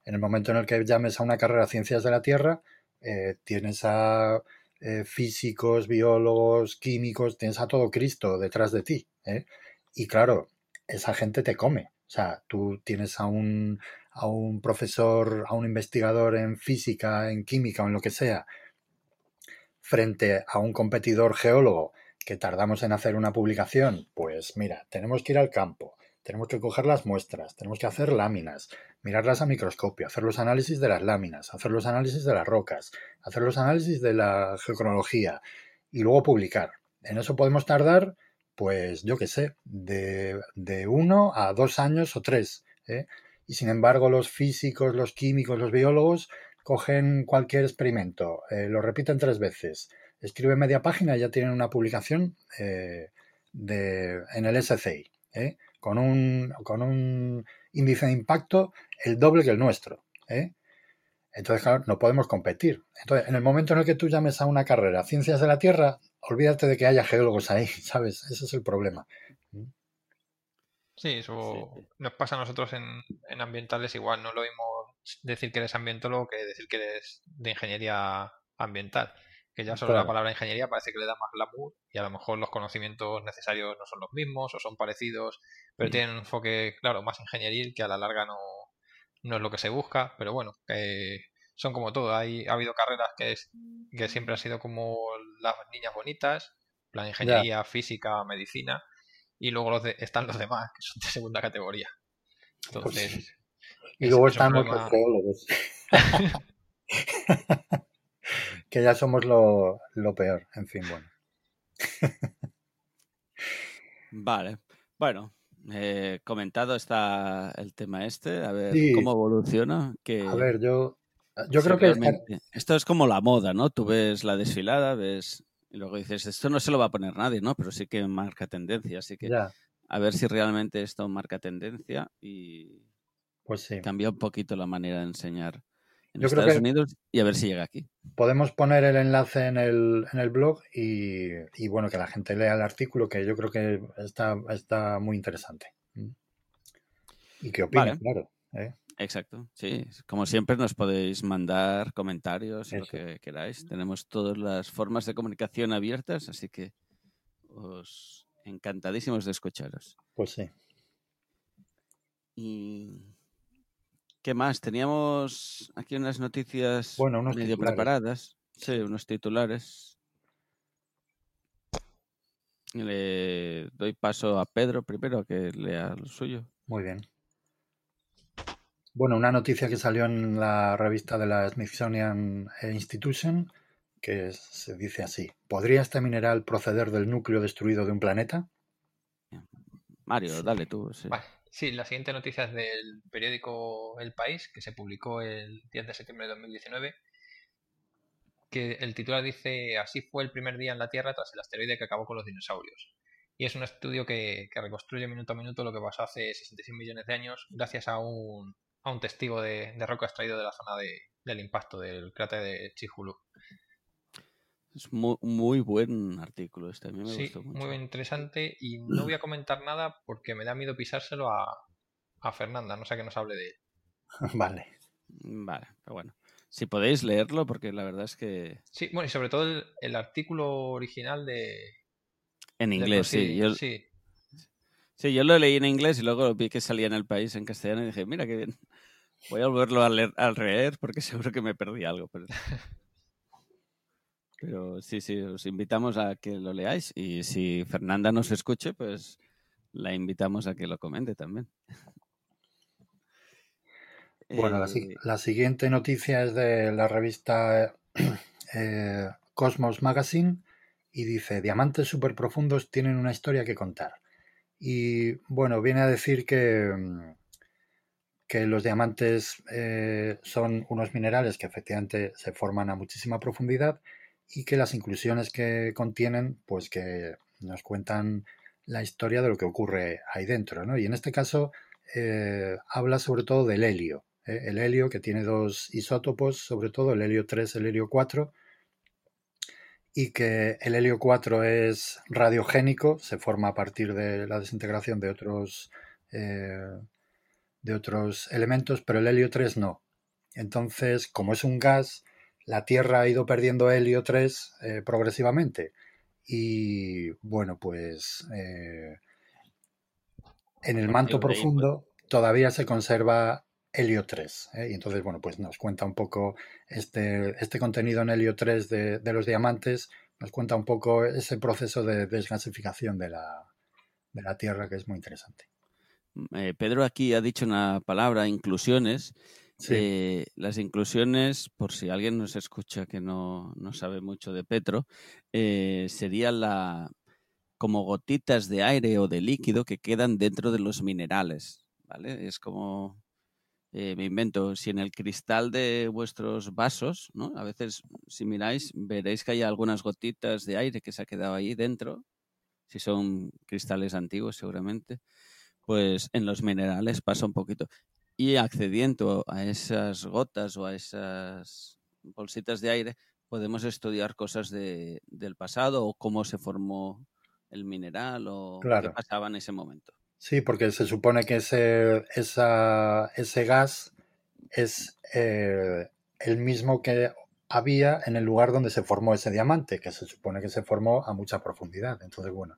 En el momento en el que llames a una carrera Ciencias de la Tierra, tienes a físicos, biólogos, químicos, tienes a todo Cristo detrás de ti. Y claro, esa gente te come. O sea, tú tienes a un, a un profesor, a un investigador en física, en química o en lo que sea, frente a un competidor geólogo que tardamos en hacer una publicación, pues mira, tenemos que ir al campo, tenemos que coger las muestras, tenemos que hacer láminas, mirarlas a microscopio, hacer los análisis de las láminas, hacer los análisis de las rocas, hacer los análisis de la geocronología y luego publicar. En eso podemos tardar pues yo qué sé, de, uno a dos años o tres. ¿eh? Y sin embargo, los físicos, los químicos, los biólogos cogen cualquier experimento, eh, lo repiten tres veces, escriben media página y ya tienen una publicación eh, de, en el SCI, con, un, con un índice de impacto el doble que el nuestro. Entonces, claro, no podemos competir. Entonces, en el momento en el que tú llames a una carrera Ciencias de la Tierra, olvídate de que haya geólogos ahí, ¿sabes? Ese es el problema. Sí, eso nos pasa a nosotros en, ambientales igual. No lo mismo decir que eres ambientólogo que decir que eres de ingeniería ambiental. Que ya solo la palabra ingeniería parece que le da más glamour y a lo mejor los conocimientos necesarios no son los mismos o son parecidos, pero tienen un enfoque, claro, más ingenieril que a la larga no, no es lo que se busca. Pero bueno, que son como todo. Hay, ha habido carreras que, es, que siempre han sido como las niñas bonitas, plan ingeniería, física, medicina, y luego los están los demás, que son de segunda categoría. Entonces. y luego están los geólogos. que ya somos lo, peor. En fin, bueno. vale. Bueno, eh, comentado está el tema este, a ver cómo evoluciona. Que... A ver, yo yo creo que esto es como la moda, ¿no? Tú ves la desfilada, ves y luego dices, esto no se lo va a poner nadie, ¿no? Pero sí que marca tendencia, así que a ver si realmente esto marca tendencia y... Pues sí. Cambia un poquito la manera de enseñar en Estados Unidos y a ver si llega aquí. Podemos poner el enlace en el, en el blog y, y, bueno, que la gente lea el artículo, que yo creo que está, está muy interesante. Mm. Y qué opina, claro. ¿eh? Exacto, sí. Como siempre nos podéis mandar comentarios, lo que queráis. Tenemos todas las formas de comunicación abiertas, así que os encantadísimos de escucharos. Pues sí. Y ¿qué más? Teníamos aquí unas noticias bueno, medio preparadas. Sí, unos titulares. Le doy paso a Pedro primero que lea lo suyo. Muy bien. Bueno, una noticia que salió en la revista de la Smithsonian Institution, que se dice así, ¿podría este mineral proceder del núcleo destruido de un planeta? Mario, dale tú. Sí. la siguiente noticia es del periódico El País, que se publicó el 10 de septiembre de 2019, que el titular dice, así fue el primer día en la Tierra tras el asteroide que acabó con los dinosaurios. Y es un estudio que, que reconstruye minuto a minuto lo que pasó hace 66 millones de años gracias a un, a un testigo de, roca extraído de la zona del impacto del cráter de Chihulu. Es muy, muy buen artículo este, a mí me sí, gustó mucho. Muy interesante y no voy a comentar nada porque me da miedo pisárselo a, a Fernanda, no sé que nos hable de él. Vale. Vale, pero bueno. Si podéis leerlo, porque la verdad es que. Sí, bueno, y sobre todo el, artículo original de. En inglés, sí. Yo, sí. Sí, yo lo leí en inglés y luego vi que salía en el país en castellano y dije, mira qué bien. Voy a volverlo a leer, al leer porque seguro que me perdí algo. Pero... pero sí, sí, os invitamos a que lo leáis y si Fernanda nos escuche, pues la invitamos a que lo comente también. Bueno, eh, la, siguiente noticia es de la revista eh, Cosmos Magazine y dice, diamantes superprofundos tienen una historia que contar. Y bueno, viene a decir que, mm, que los diamantes eh, son unos minerales que efectivamente se forman a muchísima profundidad y que las inclusiones que contienen, pues que nos cuentan la historia de lo que ocurre ahí dentro. ¿no? Y en este caso eh, habla sobre todo del helio. ¿eh? El helio que tiene dos isótopos, sobre todo el helio 3, el helio 4, y que el helio 4 es radiogénico, se forma a partir de la desintegración de otros, de otros elementos, pero el helio 3 no. Entonces, como es un gas, la Tierra ha ido perdiendo helio 3 eh, progresivamente. Y bueno, pues eh, en el manto profundo todavía se conserva helio 3. ¿eh? Y entonces, bueno, pues nos cuenta un poco este, este contenido en helio 3 de, los diamantes, nos cuenta un poco ese proceso de desgasificación de la, de la Tierra que es muy interesante. Eh, Pedro aquí ha dicho una palabra, inclusiones. Eh, las inclusiones, por si alguien nos escucha que no, no sabe mucho de Petro, sería la como gotitas de aire o de líquido que quedan dentro de los minerales. ¿vale? Es como eh, me invento, si en el cristal de vuestros vasos, ¿no? A veces, si miráis, veréis que hay algunas gotitas de aire que se ha quedado ahí dentro, si son cristales antiguos seguramente, pues en los minerales pasa un poquito. Y accediendo a esas gotas o a esas bolsitas de aire, podemos estudiar cosas de, del pasado o cómo se formó el mineral o qué pasaba en ese momento. Sí, porque se supone que ese, ese gas es eh, el mismo que había en el lugar donde se formó ese diamante, que se supone que se formó a mucha profundidad. Entonces, bueno,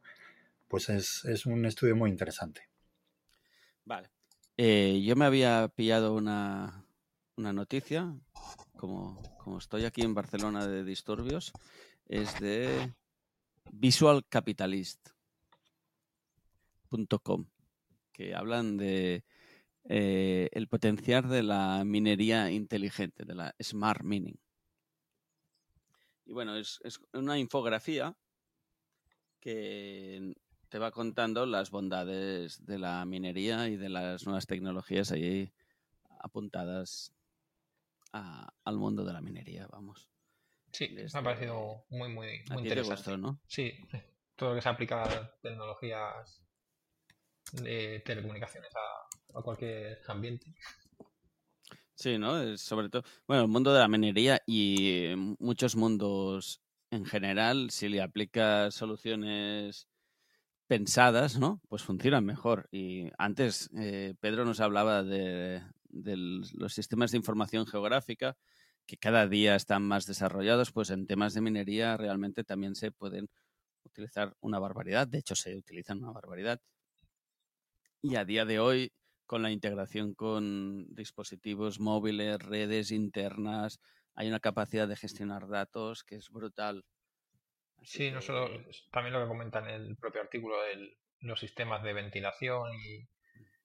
pues es, un estudio muy interesante. Vale. Eh, yo me había pillado una, noticia, como, como estoy aquí en Barcelona de disturbios, es de Visual Capitalist que hablan de eh, el potencial de la minería inteligente, de la smart mining. Y bueno, es, una infografía que te va contando las bondades de la minería y de las nuevas tecnologías allí apuntadas al mundo de la minería, vamos. Sí, me ha parecido muy, muy, muy interesante. ¿no? Sí, todo lo que se aplica a tecnologías de telecomunicaciones a, a cualquier ambiente. Sí, ¿no? Sobre todo, bueno, el mundo de la minería y muchos mundos en general, si le aplicas soluciones pensadas, ¿no? Pues funcionan mejor. Y antes eh, Pedro nos hablaba de, de, los sistemas de información geográfica que cada día están más desarrollados, pues en temas de minería realmente también se pueden utilizar una barbaridad. De hecho, se utilizan una barbaridad. Y a día de hoy con la integración con dispositivos móviles, redes internas, hay una capacidad de gestionar datos que es brutal. Sí, no solo, también lo que comenta en el propio artículo, de los sistemas de ventilación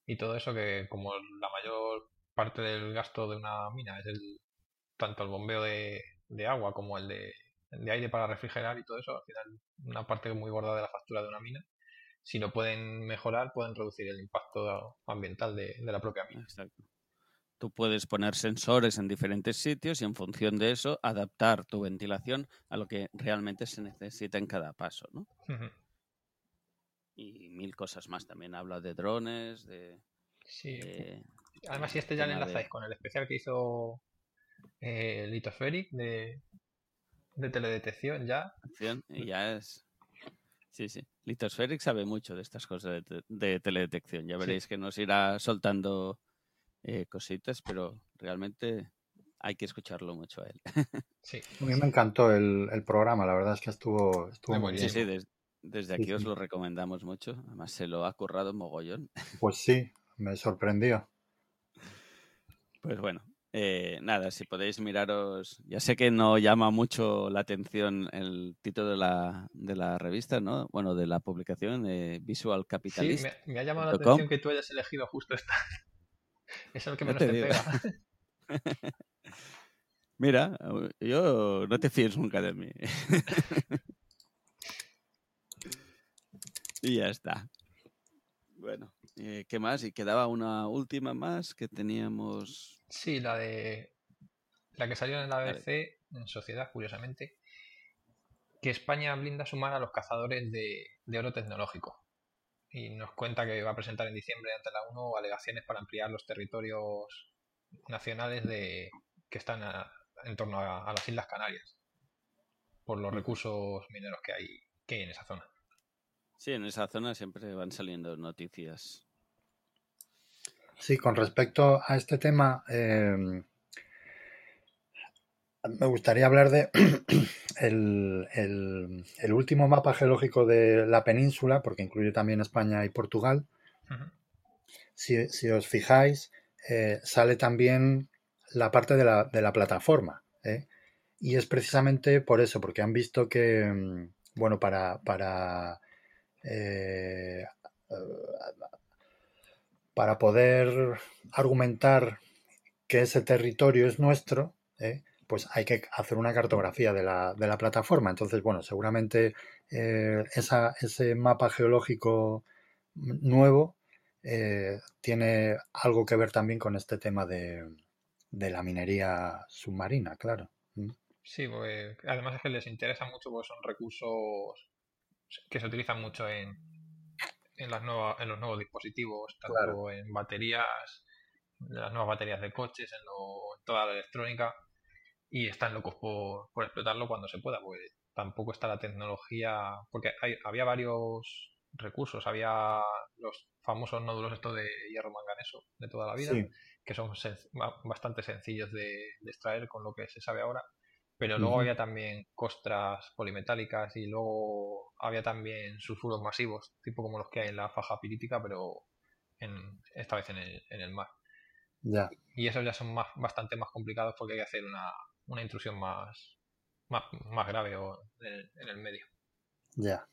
y, todo eso, que como la mayor parte del gasto de una mina es el, tanto el bombeo de, agua como el de, de, aire para refrigerar y todo eso, al final una parte muy gorda de la factura de una mina si lo pueden mejorar, pueden reducir el impacto ambiental de, la propia mina. Exacto. Tú puedes poner sensores en diferentes sitios y en función de eso adaptar tu ventilación a lo que realmente se necesita en cada paso, ¿no? Y mil cosas más. También habla de drones, de... Sí. Además, si este ya le enlazáis con el especial que hizo eh, Litospheric de, de teledetección ya. Y ya es Sí, sí. Litospheric sabe mucho de estas cosas de, teledetección. Ya veréis que nos irá soltando eh, cositas, pero realmente hay que escucharlo mucho a él. sí. A mí me encantó el, programa, la verdad es que estuvo, estuvo muy bien. Sí, sí, desde aquí os lo recomendamos mucho. Además, se lo ha currado mogollón. Pues sí, me sorprendió. Pues bueno, eh, nada, si podéis miraros, ya sé que no llama mucho la atención el título de la, de la revista, ¿no? Bueno, de la publicación, eh, Visual Capitalist. Sí, me, ha llamado la atención que tú hayas elegido justo esta. Es el que menos te, pega. Mira, yo no te fíes nunca de mí. y ya está. Bueno, eh, ¿qué más? Y quedaba una última más que teníamos Sí, la de. La que salió en la ABC, en Sociedad, curiosamente, que España blinda su mano a los cazadores de, oro tecnológico. Y nos cuenta que va a presentar en diciembre ante la ONU alegaciones para ampliar los territorios nacionales de, que están en torno a, las Islas Canarias, por los recursos mineros que hay, que hay en esa zona. Sí, en esa zona siempre van saliendo noticias Sí, con respecto a este tema, em, me gustaría hablar de el, último mapa geológico de la península, porque incluye también España y Portugal. si, os fijáis, eh, sale también la parte de la, plataforma. ¿eh? Y es precisamente por eso, porque han visto que, em, bueno, para, para eh, para poder argumentar que ese territorio es nuestro, ¿eh? Pues hay que hacer una cartografía de la, plataforma. Entonces, bueno, seguramente eh, ese mapa geológico nuevo eh, tiene algo que ver también con este tema de, la minería submarina, claro. ¿Mm? Sí, pues, además es que les interesa mucho porque son recursos que se utilizan mucho en, en, las nuevas, en los nuevos dispositivos, tanto en baterías, en las nuevas baterías de coches, en, toda la electrónica, y están locos por, por, explotarlo cuando se pueda, porque tampoco está la tecnología, porque había varios recursos, había los famosos nódulos estos de hierro manganeso de toda la vida, que son bastante sencillos de, de extraer con lo que se sabe ahora, pero luego había también costras polimetálicas y luego había también sulfuros masivos, tipo como los que hay en la faja pirítica, pero en, esta vez en el, en el mar. Ya. Y esos ya son más, bastante más complicados porque hay que hacer una, una intrusión más, más, más grave en, el medio. Ya.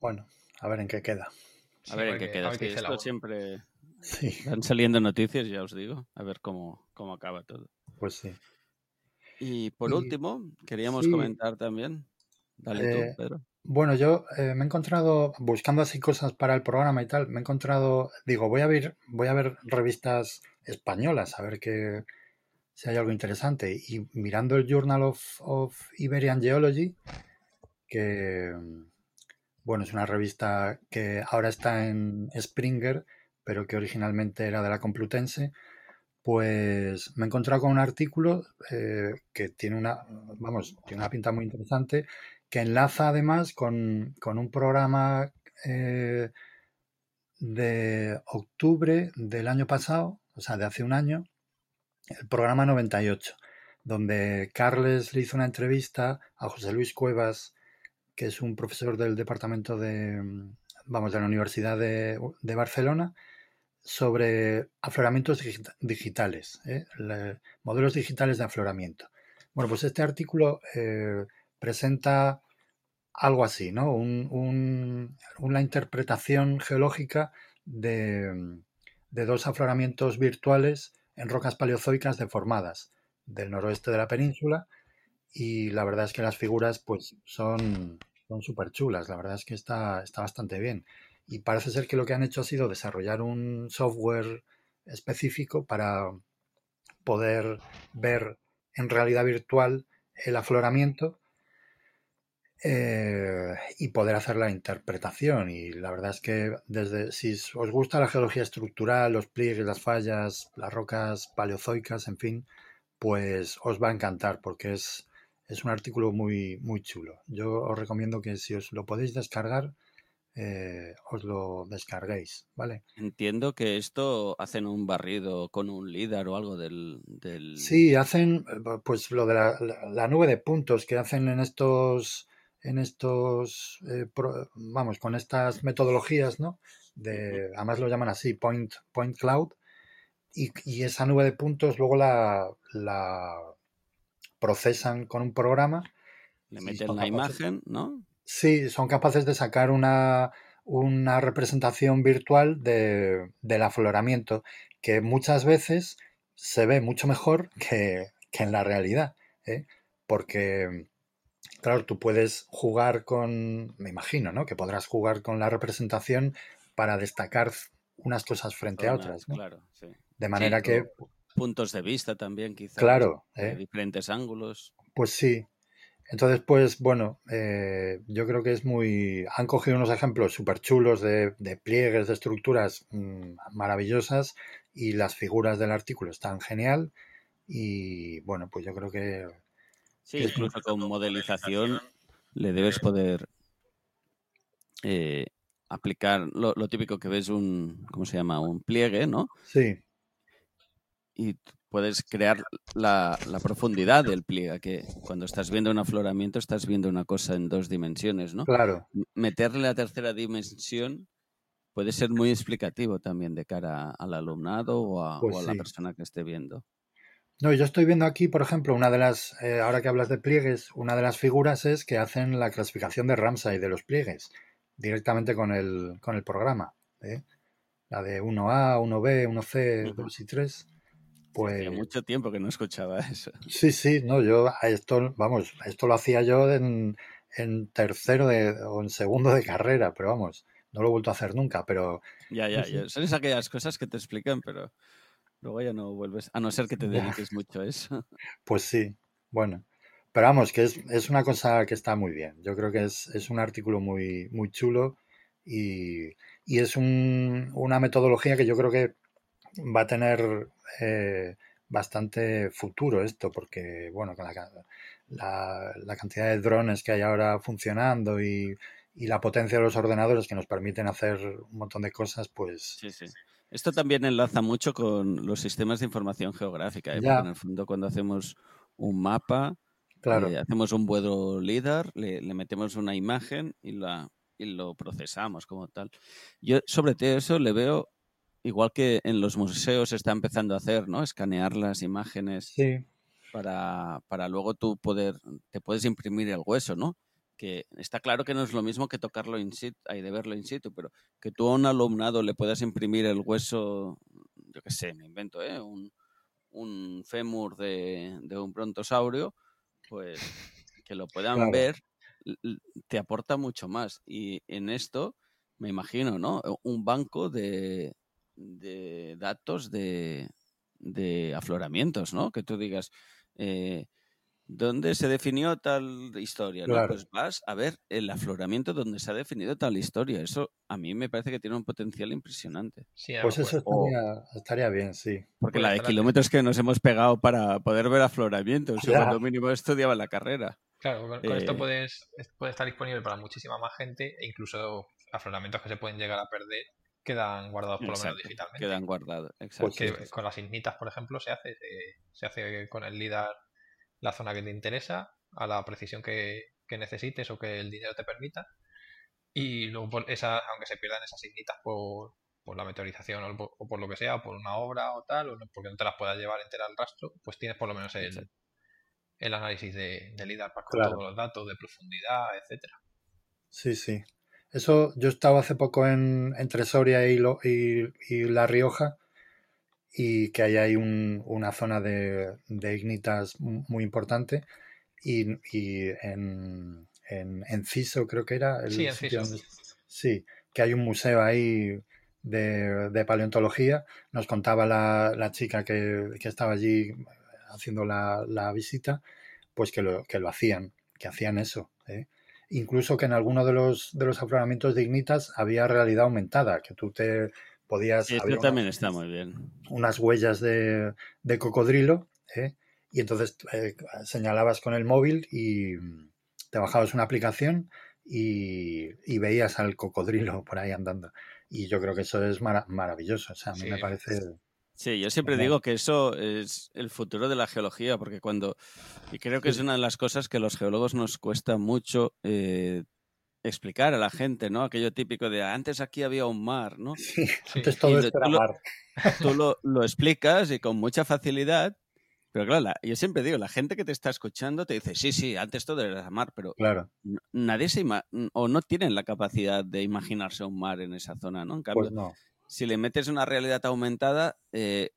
Bueno, a ver en qué queda. A ver en qué queda. esto siempre van saliendo noticias, ya os digo. A ver cómo, cómo acaba todo. Pues sí. Y por último, queríamos comentar también. Dale tú, eh, Pedro. Bueno, yo eh, me he encontrado, buscando así cosas para el programa y tal, me he encontrado, digo, voy a ver, voy a ver revistas españolas, a ver qué, si hay algo interesante. Y mirando el Journal of, Iberian Geology, que, bueno, es una revista que ahora está en Springer, pero que originalmente era de la Complutense, pues me he encontrado con un artículo eh, que tiene una, vamos, tiene una pinta muy interesante, que enlaza además con, un programa eh, de octubre del año pasado, o sea, de hace un año, el programa 98, donde Carles le hizo una entrevista a José Luis Cuevas, que es un profesor del departamento de, vamos, de la Universidad de, Barcelona, sobre afloramientos digitales, ¿eh? modelos digitales de afloramiento. Bueno, pues este artículo eh, presenta algo así, ¿no? una interpretación geológica de, dos afloramientos virtuales en rocas paleozoicas deformadas del noroeste de la península y la verdad es que las figuras pues son son súper chulas, la verdad es que está, está bastante bien. Y parece ser que lo que han hecho ha sido desarrollar un software específico para poder ver en realidad virtual el afloramiento eh, y poder hacer la interpretación. Y la verdad es que desde si os gusta la geología estructural, los pliegues, las fallas, las rocas paleozoicas, en fin, pues os va a encantar porque es, es un artículo muy, muy chulo. Yo os recomiendo que si os lo podéis descargar, eh, os lo descarguéis, ¿vale? Entiendo que esto hacen un barrido con un líder o algo del, Sí, hacen eh, pues lo de la, nube de puntos que hacen en estos en estos eh, vamos con estas metodologías, ¿no? De, además lo llaman así point point cloud y, y esa nube de puntos luego la, la procesan con un programa. Le meten la imagen, ¿no? Sí, son capaces de sacar una, una representación virtual de, del afloramiento que muchas veces se ve mucho mejor que, en la realidad. ¿eh? Porque, claro, tú puedes jugar con, me imagino, ¿no? Que podrás jugar con la representación para destacar unas cosas frente a otras. Claro, sí. De manera que puntos de vista también, quizás. Claro. De ¿eh? diferentes ángulos. Pues sí. Entonces, pues bueno, eh, yo creo que es muy... Han cogido unos ejemplos súper chulos de, pliegues, de estructuras mm, maravillosas y las figuras del artículo están genial y bueno, pues yo creo que... Sí, incluso con modelización le debes poder eh, aplicar lo, lo, típico que ves un, ¿cómo se llama? Un pliegue, ¿no? Sí y puedes crear la, profundidad del pliegue, que cuando estás viendo un afloramiento estás viendo una cosa en dos dimensiones, ¿no? Claro. Meterle la tercera dimensión puede ser muy explicativo también de cara al alumnado o a, pues la persona que esté viendo. No, yo estoy viendo aquí, por ejemplo, una de las, eh, ahora que hablas de pliegues, una de las figuras es que hacen la clasificación de Ramsay de los pliegues directamente con el, con el programa. ¿eh? La de 1A, 1B, 1C, 2 y 3. Pues mucho tiempo que no escuchaba eso. Sí, sí, no, yo a esto, vamos, esto lo hacía yo en, tercero de, o en segundo de carrera, pero vamos, no lo he vuelto a hacer nunca, pero... Ya, ya, ya. Son aquellas cosas que te explican, pero luego ya no vuelves, a no ser que te dediques mucho a eso. Pues sí, bueno. Pero vamos, que es, una cosa que está muy bien. Yo creo que es, un artículo muy, muy chulo y, es una metodología que yo creo que va a tener eh, bastante futuro esto, porque, bueno, con la, la, cantidad de drones que hay ahora funcionando y, la potencia de los ordenadores que nos permiten hacer un montón de cosas, pues... Sí, sí. Esto también enlaza mucho con los sistemas de información geográfica, ¿eh? en el fondo cuando hacemos un mapa, claro. Eh, hacemos un vuelo LIDAR, le, le, metemos una imagen y, la, y lo procesamos como tal. Yo sobre todo eso le veo igual que en los museos se está empezando a hacer, ¿no? Escanear las imágenes para, para, luego tú poder, te puedes imprimir el hueso, ¿no? Que está claro que no es lo mismo que tocarlo in situ, hay de verlo in situ, pero que tú a un alumnado le puedas imprimir el hueso, yo qué sé, me invento, ¿eh? Un, un fémur de, de, un brontosaurio, pues que lo puedan ver, te aporta mucho más. Y en esto, me imagino, ¿no? Un banco de, de datos de, de afloramientos, ¿no? Que tú digas, eh, ¿Dónde se definió tal historia? ¿no? Pues vas a ver el afloramiento donde se ha definido tal historia. Eso a mí me parece que tiene un potencial impresionante. pues eso estaría, bien, sí. Porque la de kilómetros que nos hemos pegado para poder ver afloramientos, yo cuando mínimo estudiaba la carrera. Claro, con, esto eh, puedes, puede estar disponible para muchísima más gente e incluso afloramientos que se pueden llegar a perder quedan guardados por lo menos digitalmente. Quedan guardados, exacto. Porque con las ignitas, por ejemplo, se hace, se hace con el LIDAR la zona que te interesa, a la precisión que, necesites o que el dinero te permita. Y luego, por esa, aunque se pierdan esas ignitas por, la meteorización o por, lo que sea, o por una obra o tal, o porque no te las puedas llevar entera al rastro, pues tienes por lo menos el, el análisis de, de LIDAR para con todos los datos de profundidad, etcétera. Sí, sí. Eso, yo estaba hace poco en, entre Soria y, y La Rioja y que ahí hay una zona de, ignitas muy importante y, en, en, CISO creo que era. El sí, en CISO. sí, que hay un museo ahí de, paleontología. Nos contaba la, chica que, estaba allí haciendo la, visita, pues que lo, que lo hacían, que hacían eso. ¿eh? Incluso que en alguno de los, de los afloramientos de ignitas había realidad aumentada, que tú te podías... Sí, también está muy bien. Unas huellas de, cocodrilo, ¿eh? y entonces eh, señalabas con el móvil y te bajabas una aplicación y, veías al cocodrilo por ahí andando. Y yo creo que eso es maravilloso, o sea, a mí me parece... Sí, yo siempre digo que eso es el futuro de la geología, porque cuando, y creo que es una de las cosas que los geólogos nos cuesta mucho eh, explicar a la gente, ¿no? Aquello típico de antes aquí había un mar, ¿no? Sí, antes todo esto era mar. Tú lo, explicas y con mucha facilidad, pero claro, yo siempre digo, la gente que te está escuchando te dice, sí, sí, antes todo era mar, pero claro. nadie se o no tienen la capacidad de imaginarse un mar en esa zona, ¿no? En cambio, pues no. si le metes una realidad aumentada, eh,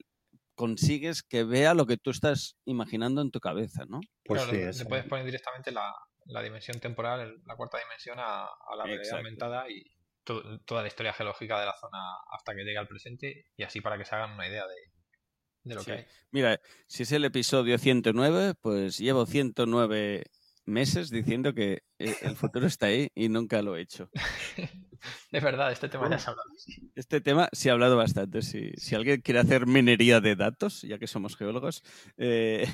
consigues que vea lo que tú estás imaginando en tu cabeza, ¿no? Pues sí, le puedes poner directamente la, la dimensión temporal, la cuarta dimensión, a, la realidad aumentada y toda la historia geológica de la zona hasta que llegue al presente y así para que se hagan una idea de, lo que hay. Mira, si es el episodio 109, pues llevo 109 meses diciendo que eh, el futuro está ahí y nunca lo he hecho. es verdad, este tema ya se ha hablado. Este tema se ha hablado bastante. Si, si alguien quiere hacer minería de datos, ya que somos geólogos, eh,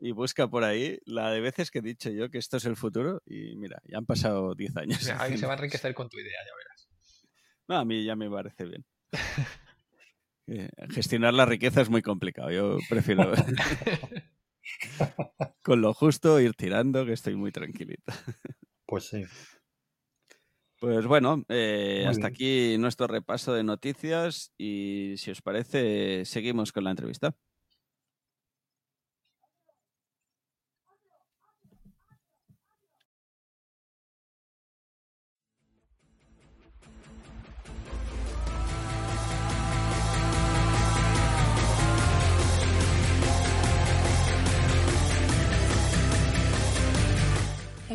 y busca por ahí la de veces que he dicho yo que esto es el futuro y mira, ya han pasado 10 años. se va a enriquecer con tu idea, ya verás. No, a mí ya me parece bien. Eh, gestionar la riqueza es muy complicado. Yo prefiero con lo justo ir tirando, que estoy muy tranquilito. Pues sí. Pues bueno, eh, hasta aquí nuestro repaso de noticias y si os parece, seguimos con la entrevista.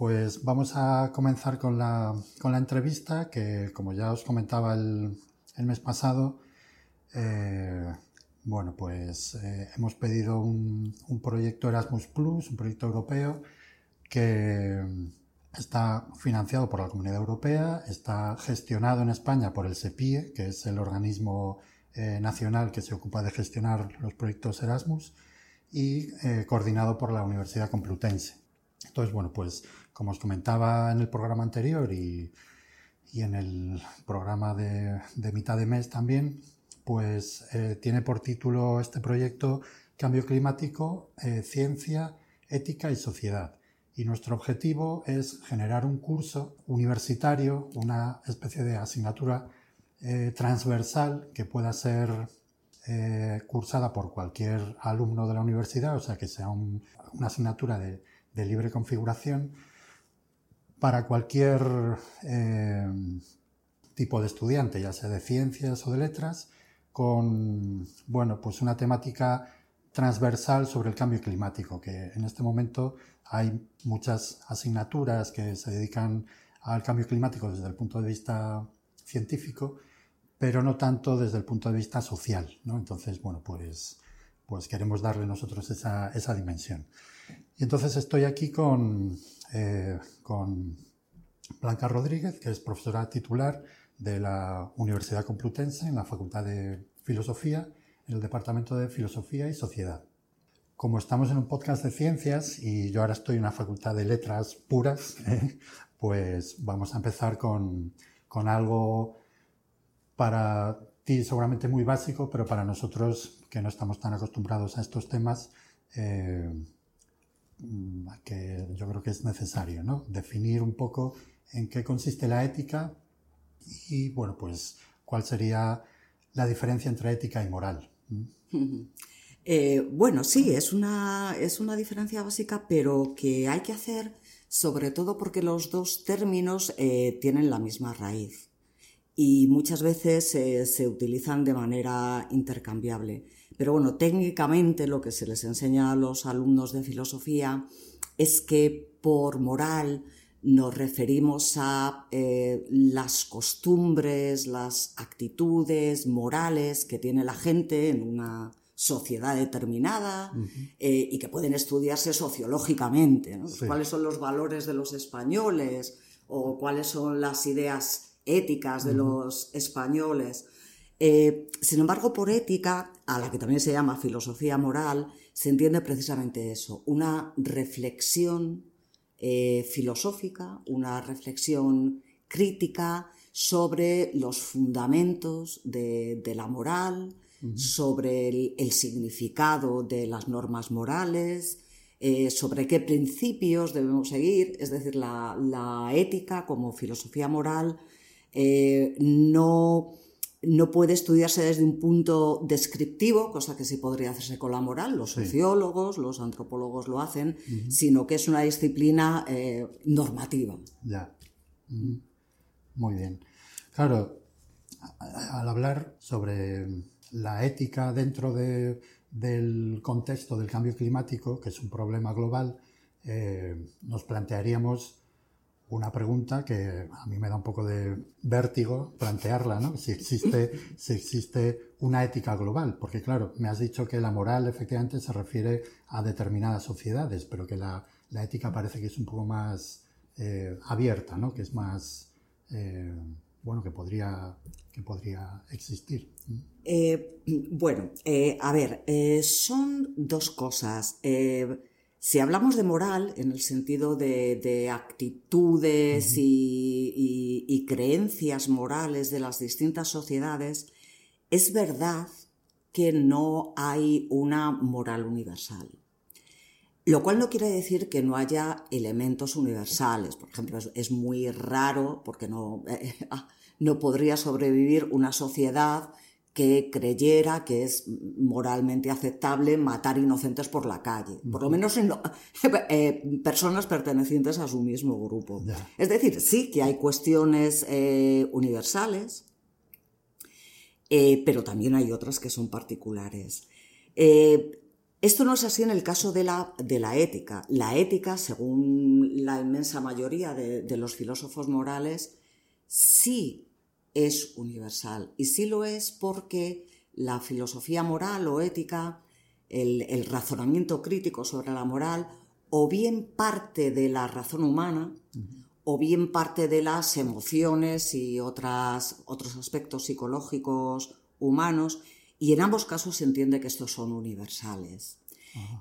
Pues vamos a comenzar con la, entrevista que, como ya os comentaba el, mes pasado, eh, bueno, pues eh, hemos pedido un, proyecto Erasmus Plus, un proyecto europeo que está financiado por la Comunidad Europea, está gestionado en España por el SEPIE, que es el organismo eh, nacional que se ocupa de gestionar los proyectos Erasmus, y coordinado por la Universidad Complutense. Entonces, bueno, pues como os comentaba en el programa anterior y, en el programa de, mitad de mes también, pues eh, tiene por título este proyecto Cambio Climático, eh, Ciencia, Ética y Sociedad. Y nuestro objetivo es generar un curso universitario, una especie de asignatura eh, transversal que pueda ser cursada por cualquier alumno de la universidad, o sea, que sea una asignatura de, libre configuración para cualquier eh, tipo de estudiante, ya sea de ciencias o de letras, con bueno, pues una temática transversal sobre el cambio climático, que en este momento hay muchas asignaturas que se dedican al cambio climático desde el punto de vista científico, pero no tanto desde el punto de vista social. ¿no? Entonces, bueno, pues, pues queremos darle nosotros esa, esa dimensión. Y entonces estoy aquí con, eh, con Blanca Rodríguez, que es profesora titular de la Universidad Complutense en la Facultad de Filosofía, en el Departamento de Filosofía y Sociedad. Como estamos en un podcast de ciencias y yo ahora estoy en una facultad de letras puras, ¿eh? pues vamos a empezar con, con algo para ti seguramente muy básico, pero para nosotros que no estamos tan acostumbrados a estos temas, eh, que yo creo que es necesario, ¿no? Definir un poco en qué consiste la ética y, bueno, pues cuál sería la diferencia entre ética y moral. Eh, bueno, sí, es una, es una diferencia básica, pero que hay que hacer sobre todo porque los dos términos eh, tienen la misma raíz y muchas veces eh, se utilizan de manera intercambiable. Pero bueno, técnicamente lo que se les enseña a los alumnos de filosofía es que por moral nos referimos a eh, las costumbres, las actitudes morales que tiene la gente en una sociedad determinada eh, y que pueden estudiarse sociológicamente. ¿Cuáles son los valores de los españoles o cuáles son las ideas éticas de los españoles? Eh, sin embargo, por ética, a la que también se llama filosofía moral, se entiende precisamente eso, una reflexión eh, filosófica, una reflexión crítica sobre los fundamentos de, la moral, sobre el, significado de las normas morales, eh, sobre qué principios debemos seguir, es decir, la, ética como filosofía moral eh, no no puede estudiarse desde un punto descriptivo, cosa que sí podría hacerse con la moral, los sociólogos, los antropólogos lo hacen, sino que es una disciplina eh, normativa. Ya. Muy bien. Claro, al hablar sobre la ética dentro del contexto del cambio climático, que es un problema global, eh, nos plantearíamos una pregunta que a mí me da un poco de vértigo plantearla, ¿no? Si existe, si existe una ética global, porque claro, me has dicho que la moral efectivamente se refiere a determinadas sociedades, pero que la, ética parece que es un poco más eh, abierta, ¿no? Que es más, eh, bueno, que podría, que podría existir. Eh, bueno, a ver, son dos cosas. Si hablamos de moral en el sentido de, actitudes y, creencias morales de las distintas sociedades, es verdad que no hay una moral universal. Lo cual no quiere decir que no haya elementos universales. Por ejemplo, es, muy raro, porque no, ah, no podría sobrevivir una sociedad que creyera que es moralmente aceptable matar inocentes por la calle, por lo menos en eh, personas pertenecientes a su mismo grupo. Es decir, sí que hay cuestiones eh, universales, eh, pero también hay otras que son particulares. esto no es así en el caso de la, de la ética. La ética, según la inmensa mayoría de, de los filósofos morales, sí es universal. Y sí lo es porque la filosofía moral o ética, el, razonamiento crítico sobre la moral, o bien parte de la razón humana, o bien parte de las emociones y otras, otros aspectos psicológicos humanos, y en ambos casos se entiende que estos son universales.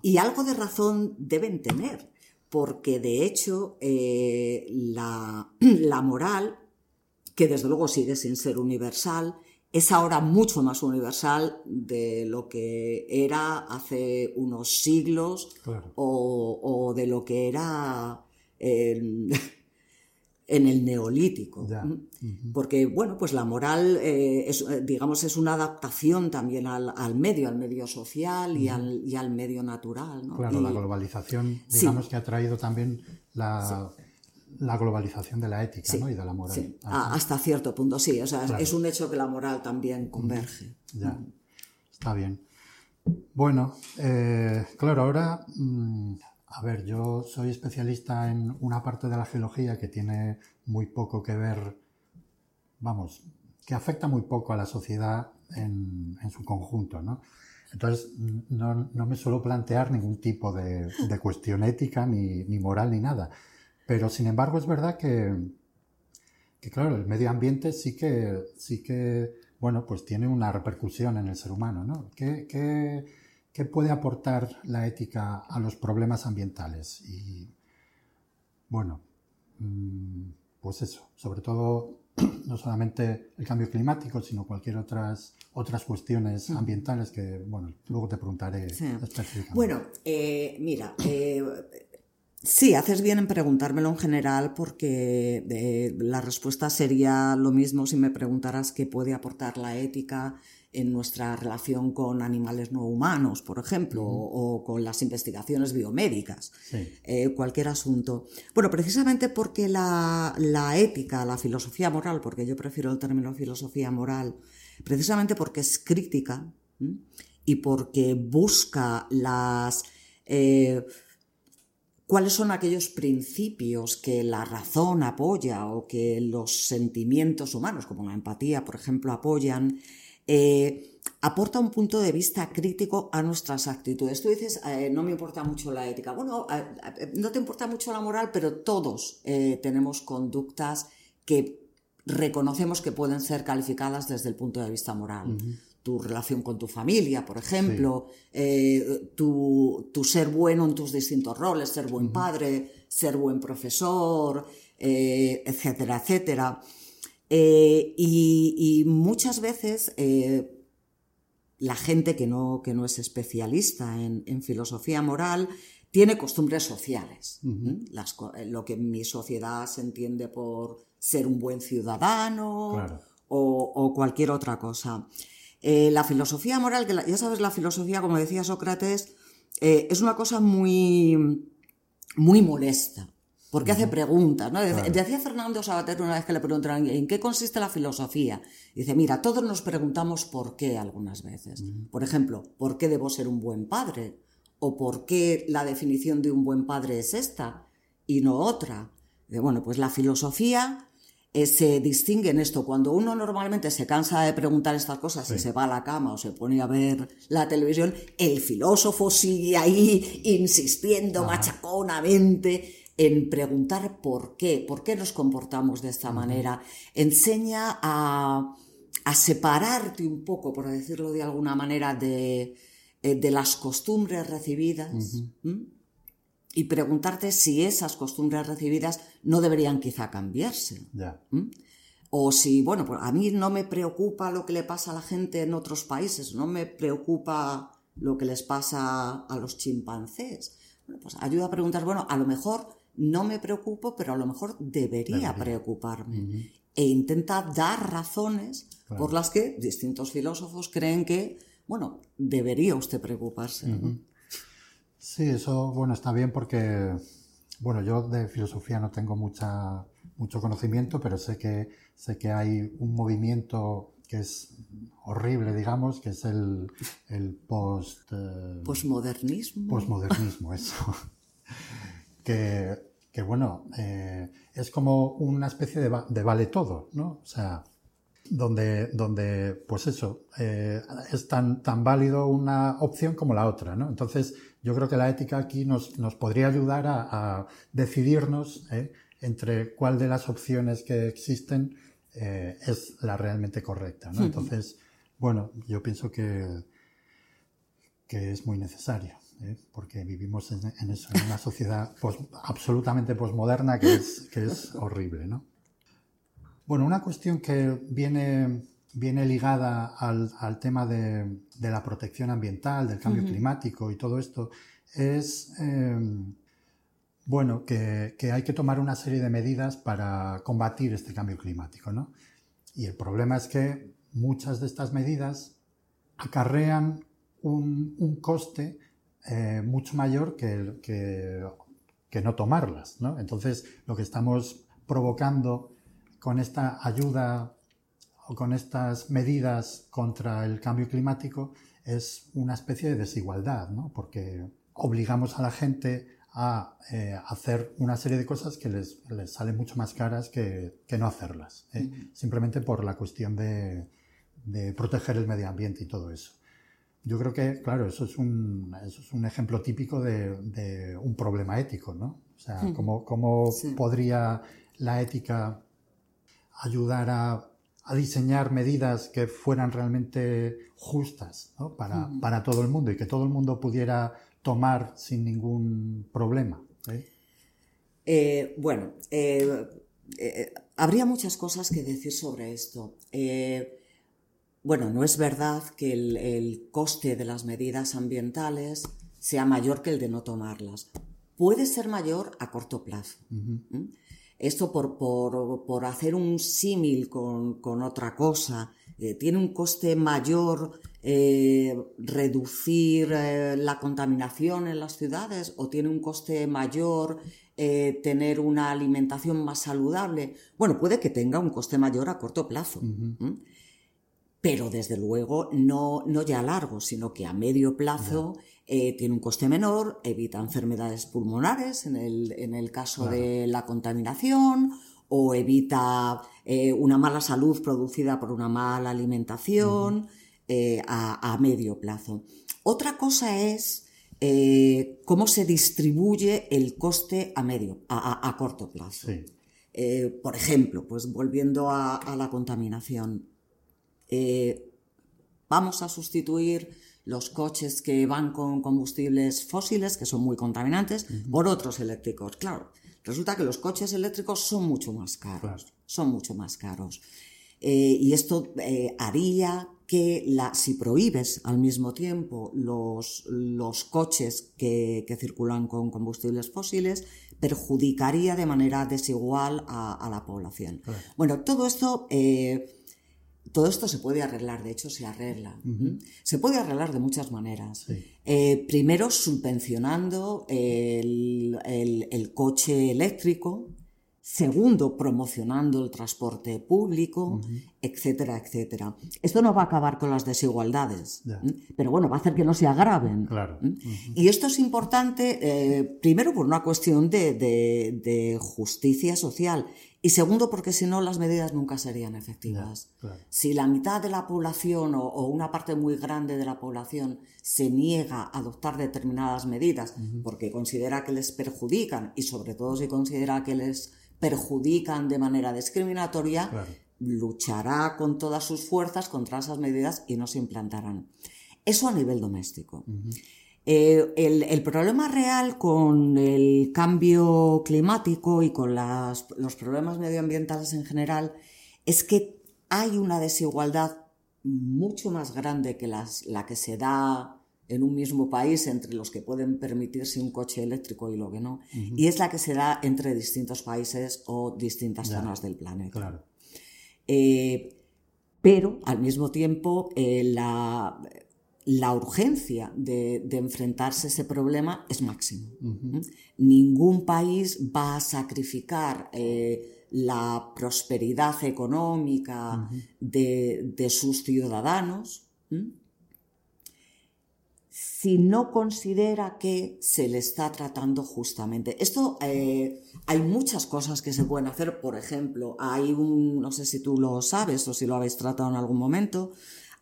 Y algo de razón deben tener, porque de hecho eh, la, la moral que desde luego sigue sin ser universal, es ahora mucho más universal de lo que era hace unos siglos o, de lo que era en el neolítico. Porque, bueno, pues la moral, eh, es, eh, digamos, es una adaptación también al, medio, al medio social y, al, y al, medio natural. Claro, la globalización, digamos que ha traído también la, la globalización de la ética y de la moral. Ah, hasta cierto punto, sí. O sea, es un hecho que la moral también converge. Ya, está bien. Bueno, eh, claro, ahora mm, a ver, yo soy especialista en una parte de la geología que tiene muy poco que ver, vamos, que afecta muy poco a la sociedad en, su conjunto, ¿no? Entonces, no, me suelo plantear ningún tipo de, cuestión ética, ni, moral, ni nada. Pero, sin embargo, es verdad que, que, claro, el medio ambiente sí que, sí que, bueno, pues tiene una repercusión en el ser humano, ¿no? ¿Qué, qué ¿Qué puede aportar la ética a los problemas ambientales? Y bueno, mm, pues eso, sobre todo no solamente el cambio climático, sino cualquier otras otras cuestiones ambientales que, bueno, luego te preguntaré específicamente. Bueno, eh, mira, eh, sí, haces bien en preguntármelo en general porque eh, la respuesta sería lo mismo si me preguntaras qué puede aportar la ética en nuestra relación con animales no humanos, por ejemplo, o, con las investigaciones biomédicas, eh, cualquier asunto. Bueno, precisamente porque la, ética, la filosofía moral, porque yo prefiero el término filosofía moral, precisamente porque es crítica y porque busca las... Eh, cuáles son aquellos principios que la razón apoya o que los sentimientos humanos, como la empatía, por ejemplo, apoyan, eh, aporta un punto de vista crítico a nuestras actitudes. Tú dices, eh, no me importa mucho la ética. Bueno, no te importa mucho la moral, pero todos eh, tenemos conductas que reconocemos que pueden ser calificadas desde el punto de vista moral. Tu relación con tu familia, por ejemplo, tu, ser bueno en tus distintos roles, ser buen padre, ser buen profesor, etcétera, etcétera. Eh, y, muchas veces eh, la gente que no, que no es especialista en, filosofía moral tiene costumbres sociales. ¿eh? lo que en mi sociedad se entiende por ser un buen ciudadano o, cualquier otra cosa. La filosofía moral, que ya sabes, la filosofía, como decía Sócrates, es una cosa muy, muy molesta. Porque hace preguntas, ¿no? Decía Fernando Sabater una vez que le preguntaron en qué consiste la filosofía. Dice, mira, todos nos preguntamos por qué algunas veces. Por ejemplo, ¿por qué debo ser un buen padre? ¿O por qué la definición de un buen padre es esta y no otra? bueno, pues la filosofía eh, se distingue en esto. Cuando uno normalmente se cansa de preguntar estas cosas y se va a la cama o se pone a ver la televisión, el filósofo sigue ahí insistiendo machaconamente en preguntar por qué, por qué nos comportamos de esta manera. Enseña a, separarte un poco, por decirlo de alguna manera, de, eh, las costumbres recibidas y preguntarte si esas costumbres recibidas no deberían quizá cambiarse. O si, bueno, pues a mí no me preocupa lo que le pasa a la gente en otros países, no me preocupa lo que les pasa a los chimpancés. Bueno, pues ayuda a preguntar, bueno, a lo mejor no me preocupo, pero a lo mejor debería, preocuparme. E intenta dar razones por las que distintos filósofos creen que, bueno, debería usted preocuparse. Sí, eso, bueno, está bien porque, bueno, yo de filosofía no tengo mucha, mucho conocimiento, pero sé que, sé que hay un movimiento que es horrible, digamos, que es el, el post... Eh, Postmodernismo. Postmodernismo, eso. que que bueno, eh, es como una especie de, vale todo, ¿no? O sea, donde, donde pues eso, eh, es tan, tan válido una opción como la otra, ¿no? Entonces, yo creo que la ética aquí nos, nos podría ayudar a, decidirnos ¿eh? entre cuál de las opciones que existen es la realmente correcta, ¿no? Entonces, bueno, yo pienso que, que es muy necesario. ¿eh? porque vivimos en, eso, en una sociedad absolutamente posmoderna que es, que es horrible. ¿no? Bueno, una cuestión que viene, viene ligada al, al tema de, de, la protección ambiental, del cambio climático y todo esto, es, em, bueno, que, hay que tomar una serie de medidas para combatir este cambio climático, ¿no? Y el problema es que muchas de estas medidas acarrean un, coste eh, mucho mayor que, que, que, no tomarlas, ¿no? Entonces, lo que estamos provocando con esta ayuda o con estas medidas contra el cambio climático es una especie de desigualdad, ¿no? Porque obligamos a la gente a eh, hacer una serie de cosas que les, les salen mucho más caras que, no hacerlas, ¿eh? simplemente por la cuestión de, proteger el medio ambiente y todo eso. Yo creo que, claro, eso es un, eso es un ejemplo típico de, un problema ético, ¿no? O sea, ¿cómo, cómo podría la ética ayudar a, diseñar medidas que fueran realmente justas para, para todo el mundo y que todo el mundo pudiera tomar sin ningún problema. ¿eh? Eh, bueno, eh, habría muchas cosas que decir sobre esto. bueno, no es verdad que el, coste de las medidas ambientales sea mayor que el de no tomarlas. Puede ser mayor a corto plazo. Esto por, por, hacer un símil con, con, otra cosa. tiene un coste mayor eh, reducir eh, la contaminación en las ciudades o tiene un coste mayor eh, tener una alimentación más saludable. Bueno, puede que tenga un coste mayor a corto plazo. Pero desde luego no, no ya a largo, sino que a medio plazo tiene un coste menor, evita enfermedades pulmonares en el, caso de la contaminación, o evita una mala salud producida por una mala alimentación. Eh, a, medio plazo. Otra cosa es eh, cómo se distribuye el coste a medio, a, corto plazo. Eh, por ejemplo, pues volviendo a, la contaminación, vamos a sustituir los coches que van con combustibles fósiles, que son muy contaminantes, por otros eléctricos. Claro, resulta que los coches eléctricos son mucho más caros. Son mucho más caros. y esto haría que la, si prohíbes al mismo tiempo los, los coches que, circulan con combustibles fósiles, perjudicaría de manera desigual a, la población. Bueno, todo esto, eh, todo esto se puede arreglar, de hecho se arregla. Se puede arreglar de muchas maneras. Eh, primero, subvencionando el, el coche eléctrico, Segundo, promocionando el transporte público, etcétera, etcétera. Esto no va a acabar con las desigualdades, pero bueno, va a hacer que no se agraven. Y esto es importante, eh, primero, por una cuestión de, justicia social y segundo, porque si no, las medidas nunca serían efectivas. Si la mitad de la población o, una parte muy grande de la población se niega a adoptar determinadas medidas porque considera que les perjudican y sobre todo si considera que les perjudican de manera discriminatoria, luchará con todas sus fuerzas contra esas medidas y no se implantarán. Eso a nivel doméstico. Eh, el, problema real con el cambio climático y con los problemas medioambientales en general es que hay una desigualdad mucho más grande que la que se da en un mismo país entre los que pueden permitirse un coche eléctrico y lo que no, y es la que se da entre distintos países o distintas zonas del planeta. Eh, pero al mismo tiempo eh, la, urgencia de, enfrentarse a ese problema es máximo. Ningún país va a sacrificar eh, la prosperidad económica de, sus ciudadanos si no considera que se le está tratando justamente. Esto eh, hay muchas cosas que se pueden hacer. Por ejemplo, hay un, no sé si tú lo sabes o si lo habéis tratado en algún momento,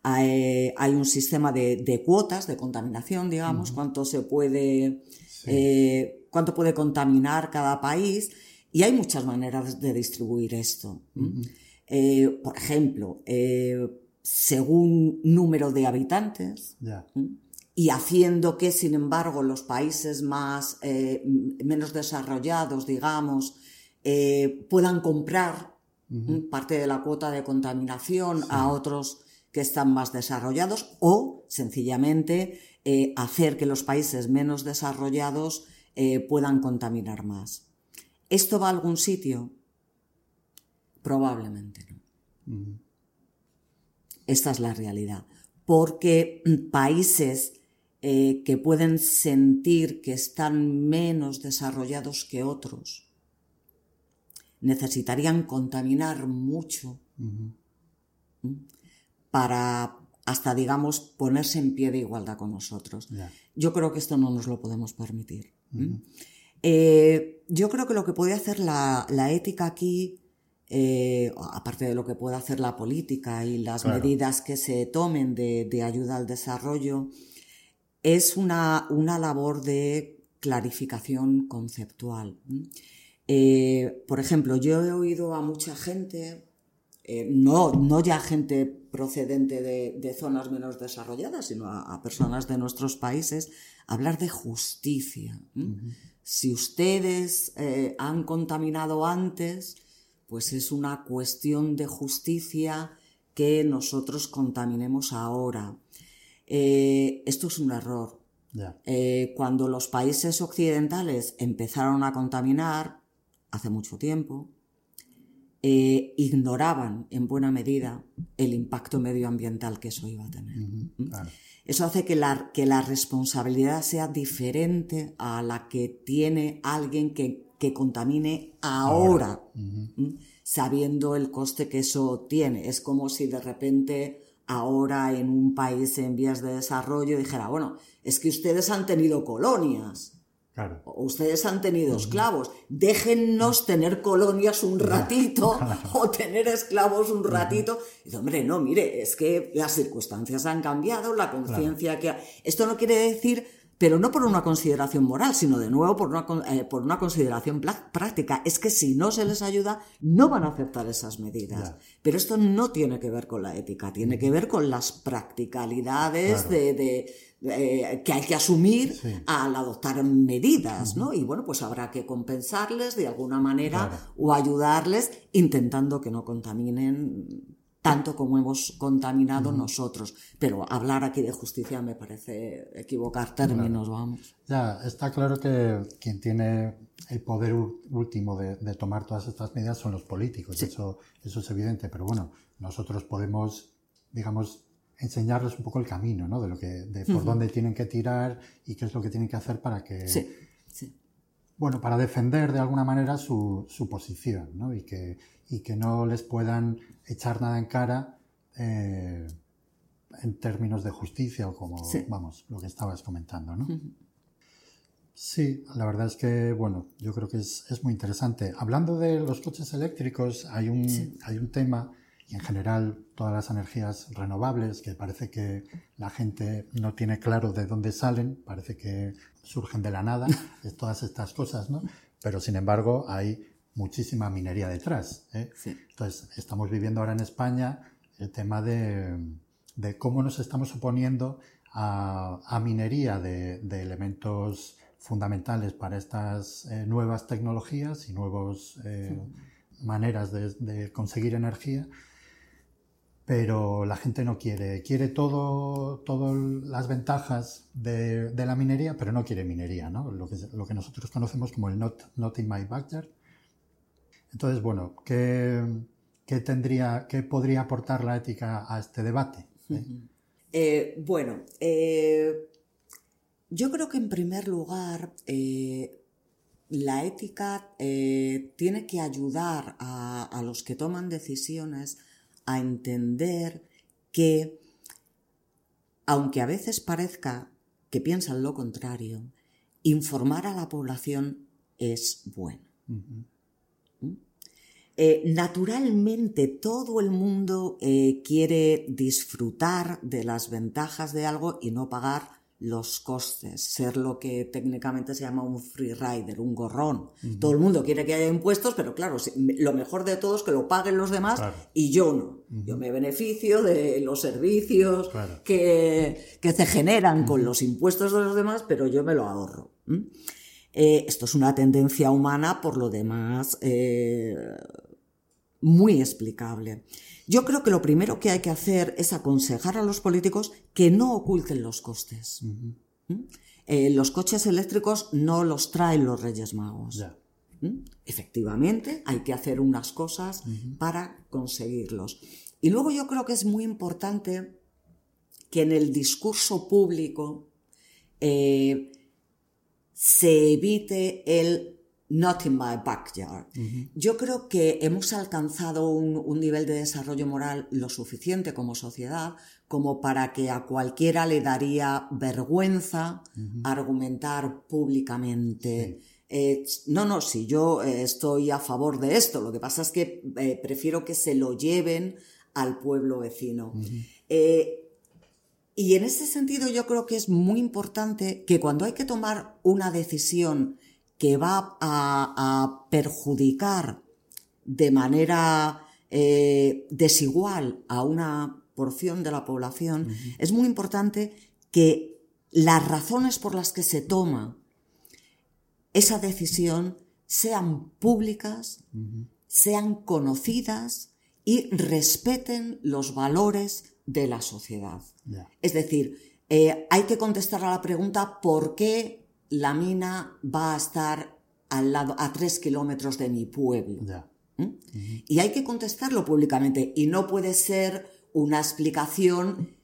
hay, un sistema de, cuotas de contaminación, digamos, cuánto se puede, eh, cuánto puede contaminar cada país. Y hay muchas maneras de distribuir esto. Eh, por ejemplo, según número de habitantes y haciendo que, sin embargo, los países más, eh, menos desarrollados, digamos, eh, puedan comprar parte de la cuota de contaminación a otros que están más desarrollados o, sencillamente, eh, hacer que los países menos desarrollados puedan contaminar más. ¿Esto va a algún sitio? Probablemente no. Esta es la realidad. Porque países eh, que pueden sentir que están menos desarrollados que otros necesitarían contaminar mucho para hasta, digamos, ponerse en pie de igualdad con nosotros. Yo creo que esto no nos lo podemos permitir. Eh, yo creo que lo que puede hacer la, ética aquí, eh, aparte de lo que puede hacer la política y las medidas que se tomen de, ayuda al desarrollo, es una, una labor de clarificación conceptual. Eh, por ejemplo, yo he oído a mucha gente, no, no ya gente procedente de, zonas menos desarrolladas, sino a, personas de nuestros países, hablar de justicia. Si ustedes eh, han contaminado antes, pues es una cuestión de justicia que nosotros contaminemos ahora. Eh, esto es un error. Eh, cuando los países occidentales empezaron a contaminar, hace mucho tiempo, ignoraban en buena medida el impacto medioambiental que eso iba a tener. Eso hace que la, que la responsabilidad sea diferente a la que tiene alguien que, contamine ahora, sabiendo el coste que eso tiene. Es como si de repente ahora en un país en vías de desarrollo dijera, bueno, es que ustedes han tenido colonias Ustedes han tenido esclavos. Déjennos tener colonias un ratito o tener esclavos un ratito. Y hombre, no, mire, es que las circunstancias han cambiado, la conciencia que... Esto no quiere decir, pero no por una consideración moral, sino de nuevo por una, eh, por una consideración práctica. Es que si no se les ayuda, no van a aceptar esas medidas. Pero esto no tiene que ver con la ética, tiene que ver con las practicalidades de eh, que hay que asumir al adoptar medidas, ¿no? Y bueno, pues habrá que compensarles de alguna manera o ayudarles intentando que no contaminen tanto como hemos contaminado nosotros. Pero hablar aquí de justicia me parece equivocar términos, vamos. Ya, está claro que quien tiene el poder último de, tomar todas estas medidas son los políticos, eso, eso es evidente, pero bueno, nosotros podemos, digamos, enseñarles un poco el camino, ¿no? De lo que, de por dónde tienen que tirar y qué es lo que tienen que hacer para que, sí, sí. bueno, para defender de alguna manera su, su posición, ¿no? Y que, y que no les puedan echar nada en cara eh, en términos de justicia o como, vamos, lo que estabas comentando, ¿no? Sí, la verdad es que, bueno, yo creo que es, es muy interesante. Hablando de los coches eléctricos, hay un, hay un tema y en general todas las energías renovables, que parece que la gente no tiene claro de dónde salen, parece que surgen de la nada, todas estas cosas, ¿no? Pero sin embargo hay muchísima minería detrás. ¿eh? Entonces, estamos viviendo ahora en España el tema de, cómo nos estamos oponiendo a, minería de, elementos fundamentales para estas eh, nuevas tecnologías y nuevas eh, maneras de conseguir energía pero la gente no quiere, quiere todo, todas las ventajas de, la minería, pero no quiere minería, ¿no? Lo que, lo que nosotros conocemos como el not, not in my backyard. Entonces, bueno, ¿qué, qué, tendría, ¿qué podría aportar la ética a este debate? Eh, bueno, eh, yo creo que en primer lugar eh, la ética tiene que ayudar a, a los que toman decisiones a entender que, aunque a veces parezca que piensan lo contrario, informar a la población es bueno. Eh, naturalmente todo el mundo eh, quiere disfrutar de las ventajas de algo y no pagar los costes, ser lo que técnicamente se llama un free rider, un gorrón. Todo el mundo quiere que haya impuestos, pero claro, lo mejor de todo es que lo paguen los demás y yo no. Yo me beneficio de los servicios que, que, se generan con los impuestos de los demás, pero yo me lo ahorro. Eh, esto es una tendencia humana, por lo demás, eh, muy explicable. Yo creo que lo primero que hay que hacer es aconsejar a los políticos que no oculten los costes. Eh, los coches eléctricos no los traen los Reyes Magos. Efectivamente, hay que hacer unas cosas para conseguirlos. Y luego yo creo que es muy importante que en el discurso público eh, se evite el not in my backyard. Yo creo que hemos alcanzado un, nivel de desarrollo moral lo suficiente como sociedad como para que a cualquiera le daría vergüenza argumentar públicamente. Eh, no, no, si yo eh, estoy a favor de esto, lo que pasa es que eh, prefiero que se lo lleven al pueblo vecino. y en ese sentido yo creo que es muy importante que cuando hay que tomar una decisión que va a, perjudicar de manera eh, desigual a una porción de la población, es muy importante que las razones por las que se toma esa decisión sean públicas, sean conocidas y respeten los valores de la sociedad. Es decir, eh, hay que contestar a la pregunta ¿por qué la mina va a estar al lado, a tres kilómetros de mi pueblo. ¿Mm? Y hay que contestarlo públicamente. Y no puede ser una explicación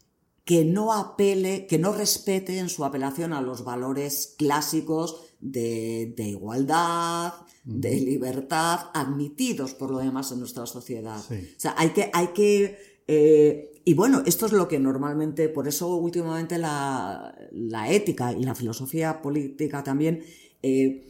que no apele, que no respete en su apelación a los valores clásicos de, igualdad, de libertad, admitidos por lo demás en nuestra sociedad. O sea, hay que, hay que eh, y bueno, esto es lo que normalmente, por eso últimamente la, ética y la filosofía política también eh,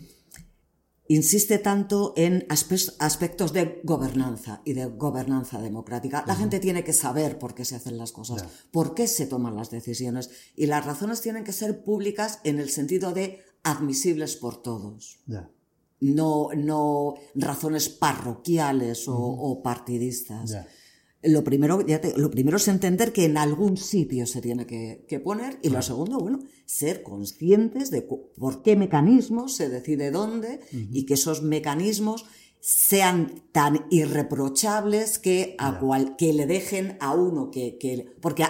insiste tanto en aspectos de gobernanza y de gobernanza democrática. La gente tiene que saber por qué se hacen las cosas, por qué se toman las decisiones y las razones tienen que ser públicas en el sentido de admisibles por todos. No, no razones parroquiales o, partidistas lo primero, lo primero es entender que en algún sitio se tiene que, poner y lo segundo, bueno, ser conscientes de por qué mecanismos se decide dónde y que esos mecanismos sean tan irreprochables que, a cual, que le dejen a uno que... que porque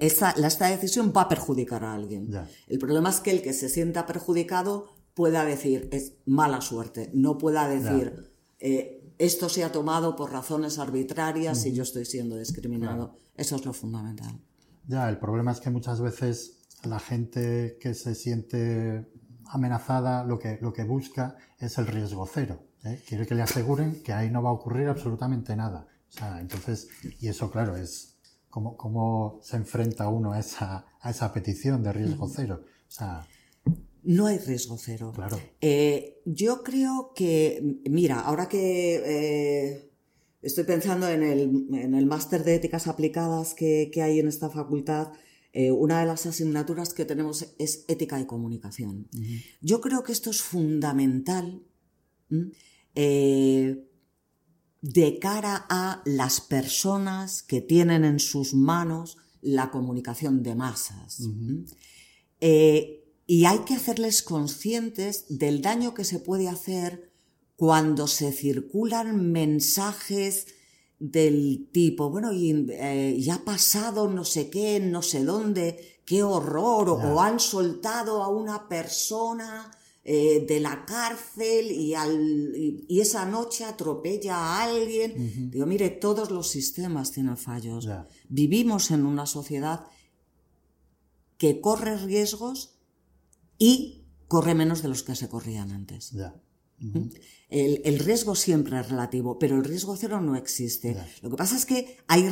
esta, esta, decisión va a perjudicar a alguien. El problema es que el que se sienta perjudicado pueda decir, es mala suerte, no pueda decir... Eh, esto se ha tomado por razones arbitrarias y yo estoy siendo discriminado. Eso es lo fundamental. Ya, el problema es que muchas veces la gente que se siente amenazada lo que, lo que busca es el riesgo cero. ¿eh? Quiere que le aseguren que ahí no va a ocurrir absolutamente nada. O sea, entonces, y eso claro, es cómo, cómo se enfrenta uno a esa, a esa petición de riesgo cero. O sea, no hay riesgo cero. Claro. Eh, yo creo que, mira, ahora que eh, estoy pensando en el, máster de éticas aplicadas que, hay en esta facultad, eh, una de las asignaturas que tenemos es ética y comunicación. Yo creo que esto es fundamental de cara a las personas que tienen en sus manos la comunicación de masas. Y hay que hacerles conscientes del daño que se puede hacer cuando se circulan mensajes del tipo, bueno, y, eh, ya ha pasado no sé qué, no sé dónde, qué horror, o, han soltado a una persona eh, de la cárcel y, al, y, esa noche atropella a alguien. Digo, mire, todos los sistemas tienen fallos. Vivimos en una sociedad que corre riesgos y corre menos de los que se corrían antes. ¿Mm? el, riesgo siempre es relativo, pero el riesgo cero no existe. Lo que pasa es que hay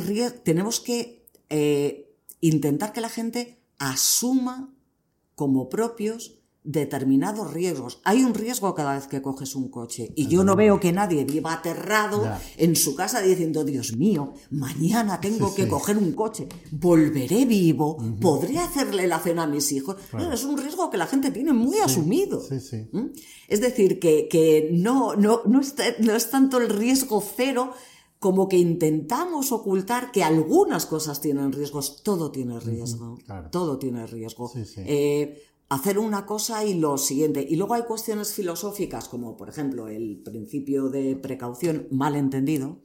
tenemos que eh, intentar que la gente asuma como propios determinados riesgos. Hay un riesgo cada vez que coges un coche y yo no veo que nadie viva aterrado en su casa diciendo, Dios mío, mañana tengo que coger un coche, volveré vivo, podré hacerle la cena a mis hijos. es un riesgo que la gente tiene muy asumido. ¿Mm? Es decir, que, no, no, no, es, tanto el riesgo cero como que intentamos ocultar que algunas cosas tienen riesgos. Todo tiene riesgo. Todo tiene riesgo. Eh, hacer una cosa y lo siguiente. Y luego hay cuestiones filosóficas, como por ejemplo el principio de precaución mal entendido,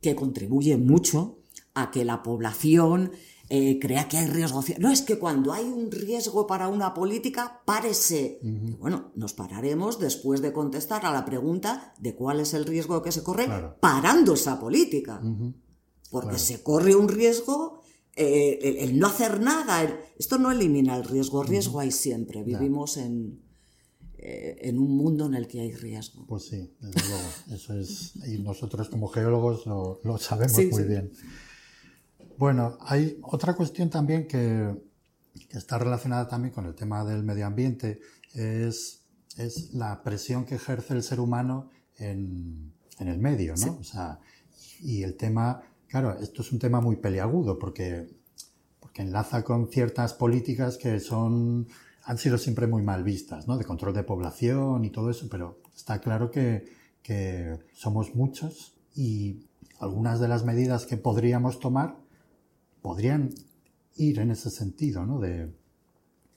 que contribuye mucho a que la población eh, crea que hay riesgo. No, es que cuando hay un riesgo para una política, párese. Bueno, nos pararemos después de contestar a la pregunta de cuál es el riesgo que se corre parando esa política. Porque se corre un riesgo, eh, el, no hacer nada. esto no elimina el riesgo, riesgo hay siempre. Vivimos en, eh, en un mundo en el que hay riesgo. Pues sí, desde luego. Eso es, y nosotros como geólogos lo, sabemos muy bien. Bueno, hay otra cuestión también que, está relacionada también con el tema del medio ambiente, es, es la presión que ejerce el ser humano en, el medio, ¿no? O sea, y el tema, claro, esto es un tema muy peliagudo porque, porque enlaza con ciertas políticas que son, han sido siempre muy mal vistas, ¿no? De control de población y todo eso, pero está claro que, que somos muchos y algunas de las medidas que podríamos tomar podrían ir en ese sentido, ¿no? De,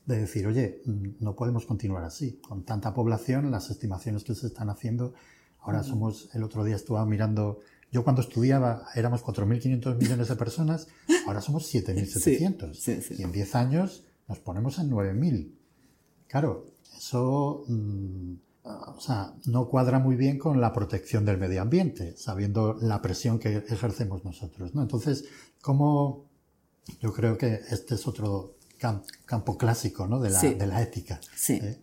decir, oye, no podemos continuar así. Con tanta población, las estimaciones que se están haciendo, ahora somos, el otro día estuve mirando, yo cuando estudiaba éramos 4.500 millones de personas, ahora somos 7.700. Y en 10 años nos ponemos en 9.000. Claro, eso mm, o sea, no cuadra muy bien con la protección del medio ambiente, sabiendo la presión que ejercemos nosotros. ¿no? Entonces, ¿cómo, yo creo que este es otro campo clásico ¿no? de, la, de la ética. Sí. ¿eh?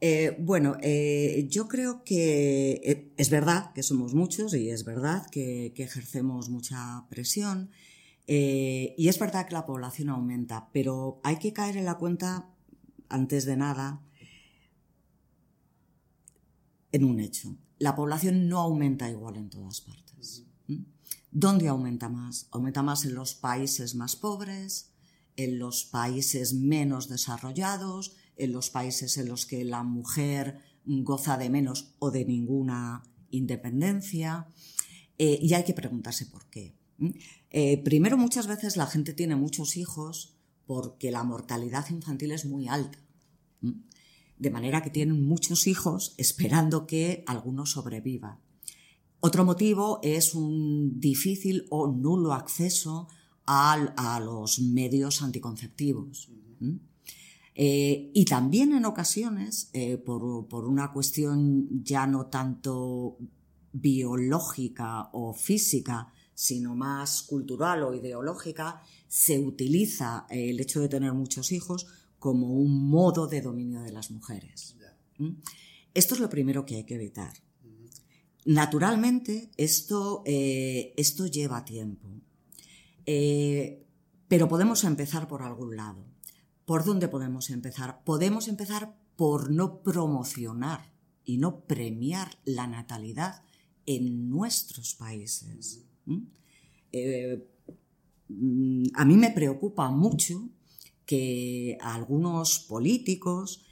Eh, bueno, eh, yo creo que es verdad que somos muchos y es verdad que, ejercemos mucha presión y es verdad que la población aumenta, pero hay que caer en la cuenta, antes de nada, en un hecho. La población no aumenta igual en todas partes. ¿Dónde aumenta más? Aumenta más en los países más pobres, en los países menos desarrollados, en los países en los que la mujer goza de menos o de ninguna independencia. Eh, y hay que preguntarse por qué. Eh, primero, muchas veces la gente tiene muchos hijos porque la mortalidad infantil es muy alta. De manera que tienen muchos hijos esperando que alguno sobreviva. Otro motivo es un difícil o nulo acceso a, los medios anticonceptivos. Eh, y también en ocasiones, eh, por, una cuestión ya no tanto biológica o física, sino más cultural o ideológica, se utiliza el hecho de tener muchos hijos como un modo de dominio de las mujeres. Esto es lo primero que hay que evitar. Naturalmente, esto, eh, esto lleva tiempo. Eh, pero podemos empezar por algún lado. ¿Por dónde podemos empezar? Podemos empezar por no promocionar y no premiar la natalidad en nuestros países. Eh, a mí me preocupa mucho que algunos políticos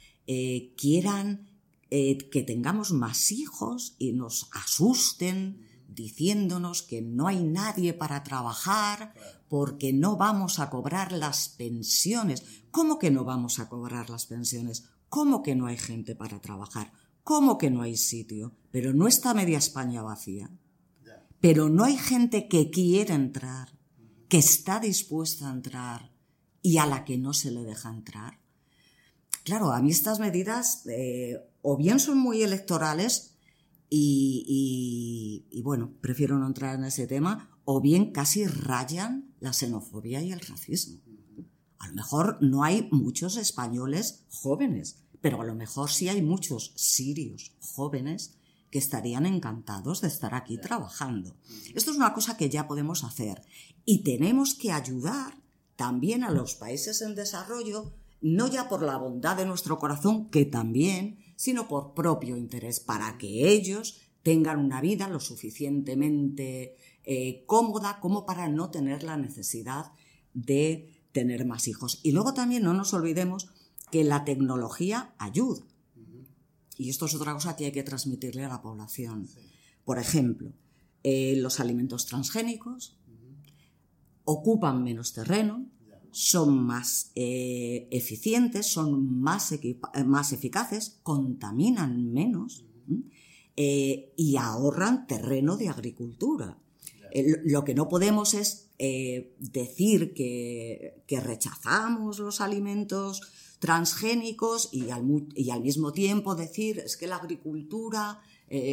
quieran eh, que tengamos más hijos y nos asusten diciéndonos que no hay nadie para trabajar porque no vamos a cobrar las pensiones. ¿Cómo que no vamos a cobrar las pensiones? ¿Cómo que no hay gente para trabajar? ¿Cómo que no hay sitio? Pero no está media España vacía. Pero no hay gente que quiere entrar, que está dispuesta a entrar y a la que no se le deja entrar. Claro, a mí estas medidas eh, o bien son muy electorales y, bueno, prefiero no entrar en ese tema, o bien casi rayan la xenofobia y el racismo. A lo mejor no hay muchos españoles jóvenes, pero a lo mejor sí hay muchos sirios jóvenes que estarían encantados de estar aquí trabajando. Esto es una cosa que ya podemos hacer y tenemos que ayudar también a los países en desarrollo no ya por la bondad de nuestro corazón, que también, sino por propio interés, para que ellos tengan una vida lo suficientemente eh, cómoda como para no tener la necesidad de tener más hijos. Y luego también no nos olvidemos que la tecnología ayuda. Y esto es otra cosa que hay que transmitirle a la población. Por ejemplo, eh, los alimentos transgénicos ocupan menos terreno, son más eh, eficientes, son más, eh, más, eficaces, contaminan menos eh, y ahorran terreno de agricultura. lo que no podemos es decir que, que, rechazamos los alimentos transgénicos y al, y al, mismo tiempo decir es que la agricultura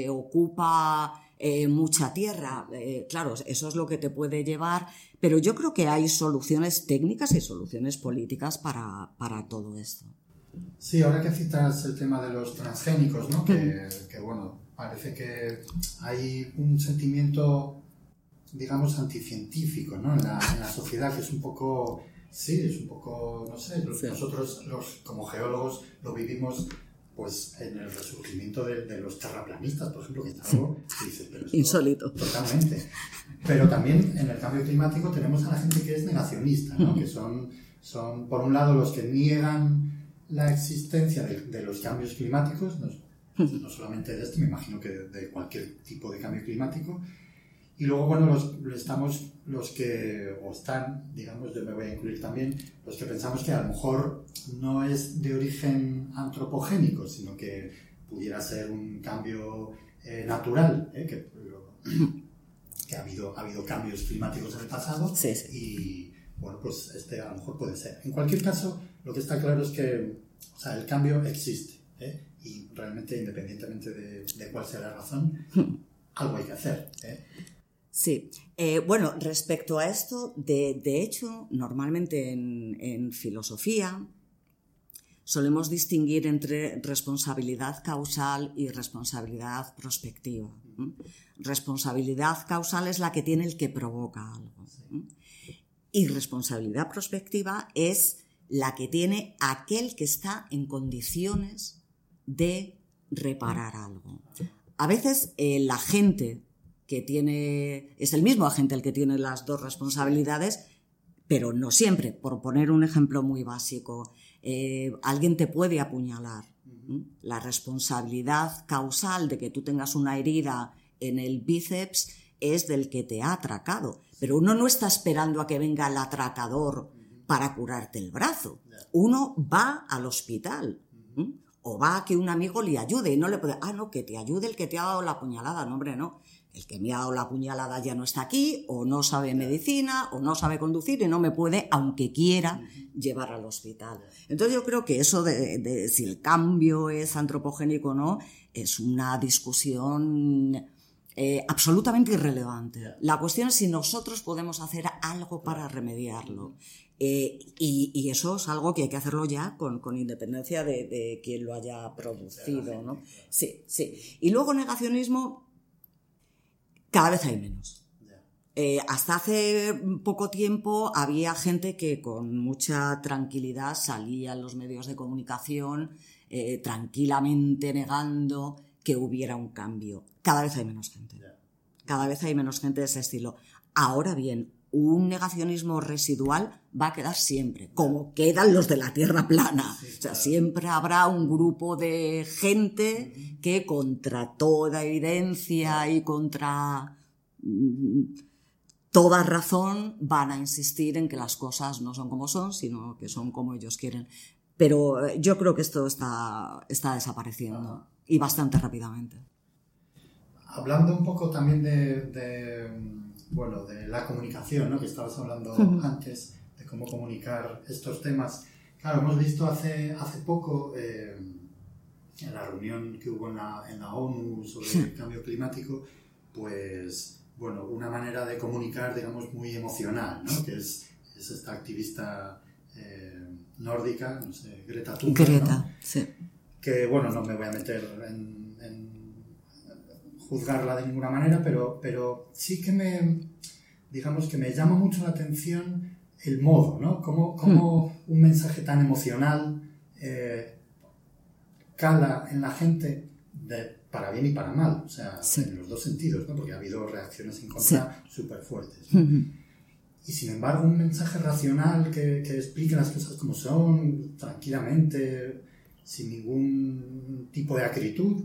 ocupa mucha tierra. claro, eso es lo que te puede llevar, pero yo creo que hay soluciones técnicas y soluciones políticas para, para todo esto. Sí, ahora que citas el tema de los transgénicos, ¿no? que, bueno, parece que hay un sentimiento, digamos, anticientífico ¿no? en, la, en la sociedad, que es un poco, sí, es un poco, no sé, nosotros los, como geólogos lo vivimos pues en el resurgimiento de, los terraplanistas, por ejemplo, que está algo insólito. Totalmente. Pero también en el cambio climático tenemos a la gente que es negacionista, ¿no? que son, son, por un lado, los que niegan la existencia de, los cambios climáticos, no, solamente de este, me imagino que de, cualquier tipo de cambio climático. Y luego, bueno, los, estamos los que, o están, digamos, yo me voy a incluir también, los que pensamos que a lo mejor no es de origen antropogénico, sino que pudiera ser un cambio eh, natural, ¿eh? que, que, ha, habido, ha habido cambios climáticos en el pasado y, bueno, pues este a lo mejor puede ser. En cualquier caso, lo que está claro es que o sea, el cambio existe ¿eh? y realmente independientemente de, cuál sea la razón, algo hay que hacer. ¿eh? Sí, eh, bueno, respecto a esto, de, hecho, normalmente en, filosofía solemos distinguir entre responsabilidad causal y responsabilidad prospectiva. Responsabilidad causal es la que tiene el que provoca algo. Y responsabilidad prospectiva es la que tiene aquel que está en condiciones de reparar algo. A veces eh, la gente que tiene, es el mismo agente el que tiene las dos responsabilidades, pero no siempre. Por poner un ejemplo muy básico, eh, alguien te puede apuñalar. La responsabilidad causal de que tú tengas una herida en el bíceps es del que te ha atracado, pero uno no está esperando a que venga el atracador para curarte el brazo. Uno va al hospital o va a que un amigo le ayude y no le puede, ah, no, que te ayude el que te ha dado la puñalada. No, hombre, no. El que me ha dado la puñalada ya no está aquí, o no sabe medicina, o no sabe conducir y no me puede, aunque quiera, llevar al hospital. Entonces yo creo que eso de, si el cambio es antropogénico o no, es una discusión eh, absolutamente irrelevante. La cuestión es si nosotros podemos hacer algo para remediarlo. Eh, y, eso es algo que hay que hacerlo ya con, independencia de, de, quien lo haya producido, ¿no? Sí, sí. Y luego negacionismo, cada vez hay menos. Eh, hasta hace poco tiempo había gente que con mucha tranquilidad salía en los medios de comunicación eh, tranquilamente negando que hubiera un cambio. Cada vez hay menos gente. Cada vez hay menos gente de ese estilo. Ahora bien, un negacionismo residual va a quedar siempre, como quedan los de la Tierra plana. o sea, siempre habrá un grupo de gente que contra toda evidencia y contra mm, toda razón van a insistir en que las cosas no son como son, sino que son como ellos quieren. Pero eh, yo creo que esto está, está desapareciendo y bastante rápidamente. Hablando un poco también de bueno, de la comunicación, ¿no? que estabas hablando antes, de cómo comunicar estos temas. Claro, hemos visto hace, hace poco, eh, en la reunión que hubo en la, en la ONU sobre el cambio climático, pues, bueno, una manera de comunicar, digamos, muy emocional, ¿no? que es, es esta activista eh, nórdica, no sé, Greta Thunberg, Greta, sí. que, bueno, no me voy a meter en juzgarla de ninguna manera, pero, pero sí que me, digamos que me llama mucho la atención el modo, ¿no? Cómo, hmm. un mensaje tan emocional eh, cala en la gente para bien y para mal, o sea, en los dos sentidos, ¿no? Porque ha habido reacciones en contra súper fuertes. Y sin embargo, un mensaje racional que, que explique las cosas como son, tranquilamente, sin ningún tipo de acritud,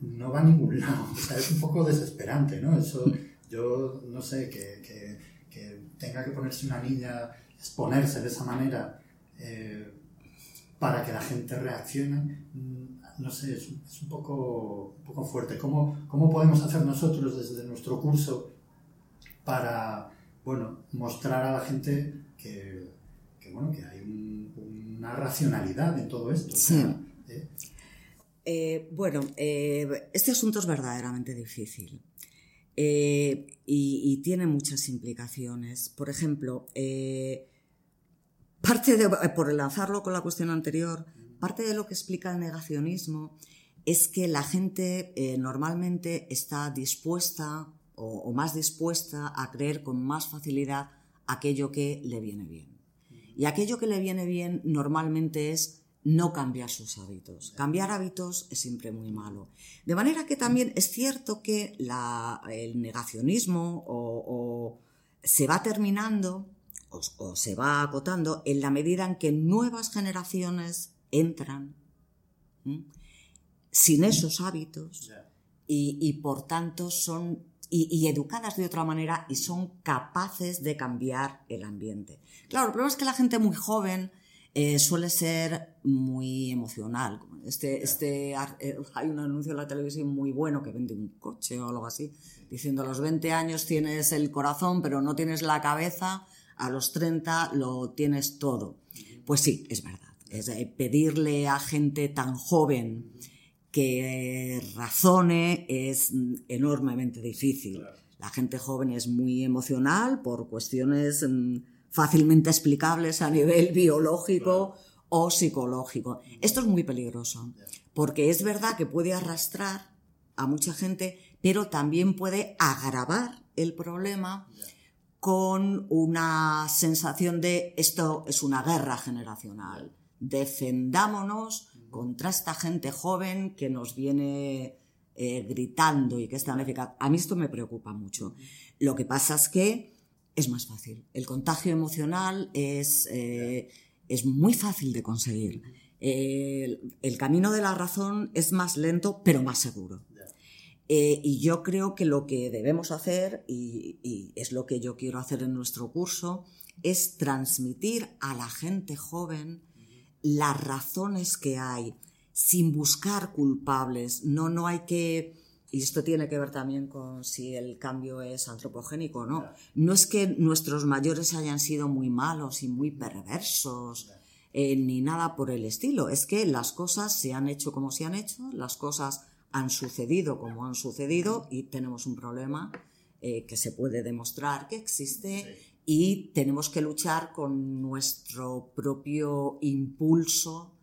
no va a ningún lado. Es un poco desesperante, ¿no? Eso, yo no sé, que, que, tenga que ponerse una niña, exponerse de esa manera eh, para que la gente reaccione, mm, no sé, es, un, poco, un poco fuerte. ¿Cómo, ¿Cómo podemos hacer nosotros desde nuestro curso para, bueno, mostrar a la gente que, bueno, que hay una racionalidad en todo esto. Sí. ¿Eh? bueno, este asunto es verdaderamente difícil. y, y, tiene muchas implicaciones. Por ejemplo, parte por enlazarlo con la cuestión anterior, parte de lo que explica el negacionismo es que la gente eh, normalmente está dispuesta o, más dispuesta a creer con más facilidad aquello que le viene bien. Y aquello que le viene bien normalmente es no cambiar sus hábitos. Cambiar hábitos es siempre muy malo. De manera que también es cierto que el negacionismo o, se va terminando o, se va acotando en la medida en que nuevas generaciones entran sin esos hábitos y, por tanto son y, educadas de otra manera y son capaces de cambiar el ambiente. Claro, el problema es que la gente muy joven eh, suele ser muy emocional. Este, este, eh, hay un anuncio en la televisión muy bueno que vende un coche o algo así, diciendo a los 20 años tienes el corazón pero no tienes la cabeza, a los 30 lo tienes todo. Pues sí, es verdad. Es pedirle a gente tan joven que razone es enormemente difícil. La gente joven es muy emocional por cuestiones mm, fácilmente explicables a nivel biológico o psicológico. Esto es muy peligroso, porque es verdad que puede arrastrar a mucha gente, pero también puede agravar el problema con una sensación de esto es una guerra generacional. Defendámonos contra esta gente joven que nos viene eh, gritando y que es tan eficaz. A mí esto me preocupa mucho. Lo que pasa es que es más fácil. El contagio emocional es, eh, es muy fácil de conseguir. el camino de la razón es más lento, pero más seguro. Eh, y yo creo que lo que debemos hacer, y, es lo que yo quiero hacer en nuestro curso, es transmitir a la gente joven las razones que hay, sin buscar culpables. No, no hay que... Y esto tiene que ver también con si el cambio es antropogénico o no. No es que nuestros mayores hayan sido muy malos y muy perversos, eh, ni nada por el estilo. Es que las cosas se han hecho como se han hecho, las cosas han sucedido como han sucedido y tenemos un problema eh, que se puede demostrar que existe y tenemos que luchar con nuestro propio impulso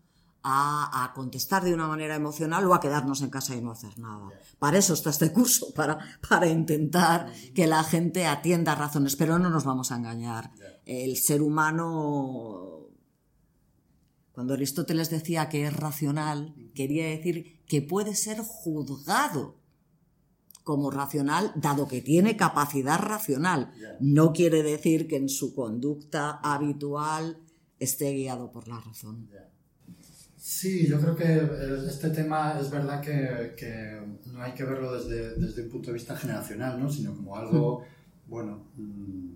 a, contestar de una manera emocional o a quedarnos en casa y no hacer nada. Para eso está este curso, para, para intentar que la gente atienda razones, pero no nos vamos a engañar. El ser humano cuando Aristóteles decía que es racional, quería decir que puede ser juzgado como racional, dado que tiene capacidad racional. No quiere decir que en su conducta habitual esté guiado por la razón. Sí, yo creo que este tema es verdad que, no hay que verlo desde, desde, un punto de vista generacional, ¿no? sino como algo, bueno, mm,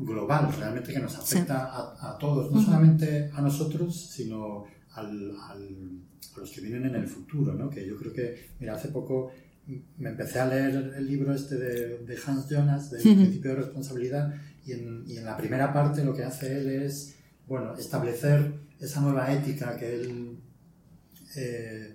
global, realmente que nos afecta a, todos, no solamente a nosotros, sino al, a los que vienen en el futuro, ¿no? Que yo creo que, mira, hace poco me empecé a leer el libro este de, Hans Jonas, del principio de responsabilidad, y en, y en, la primera parte lo que hace él es, bueno, establecer esa nueva ética que él eh,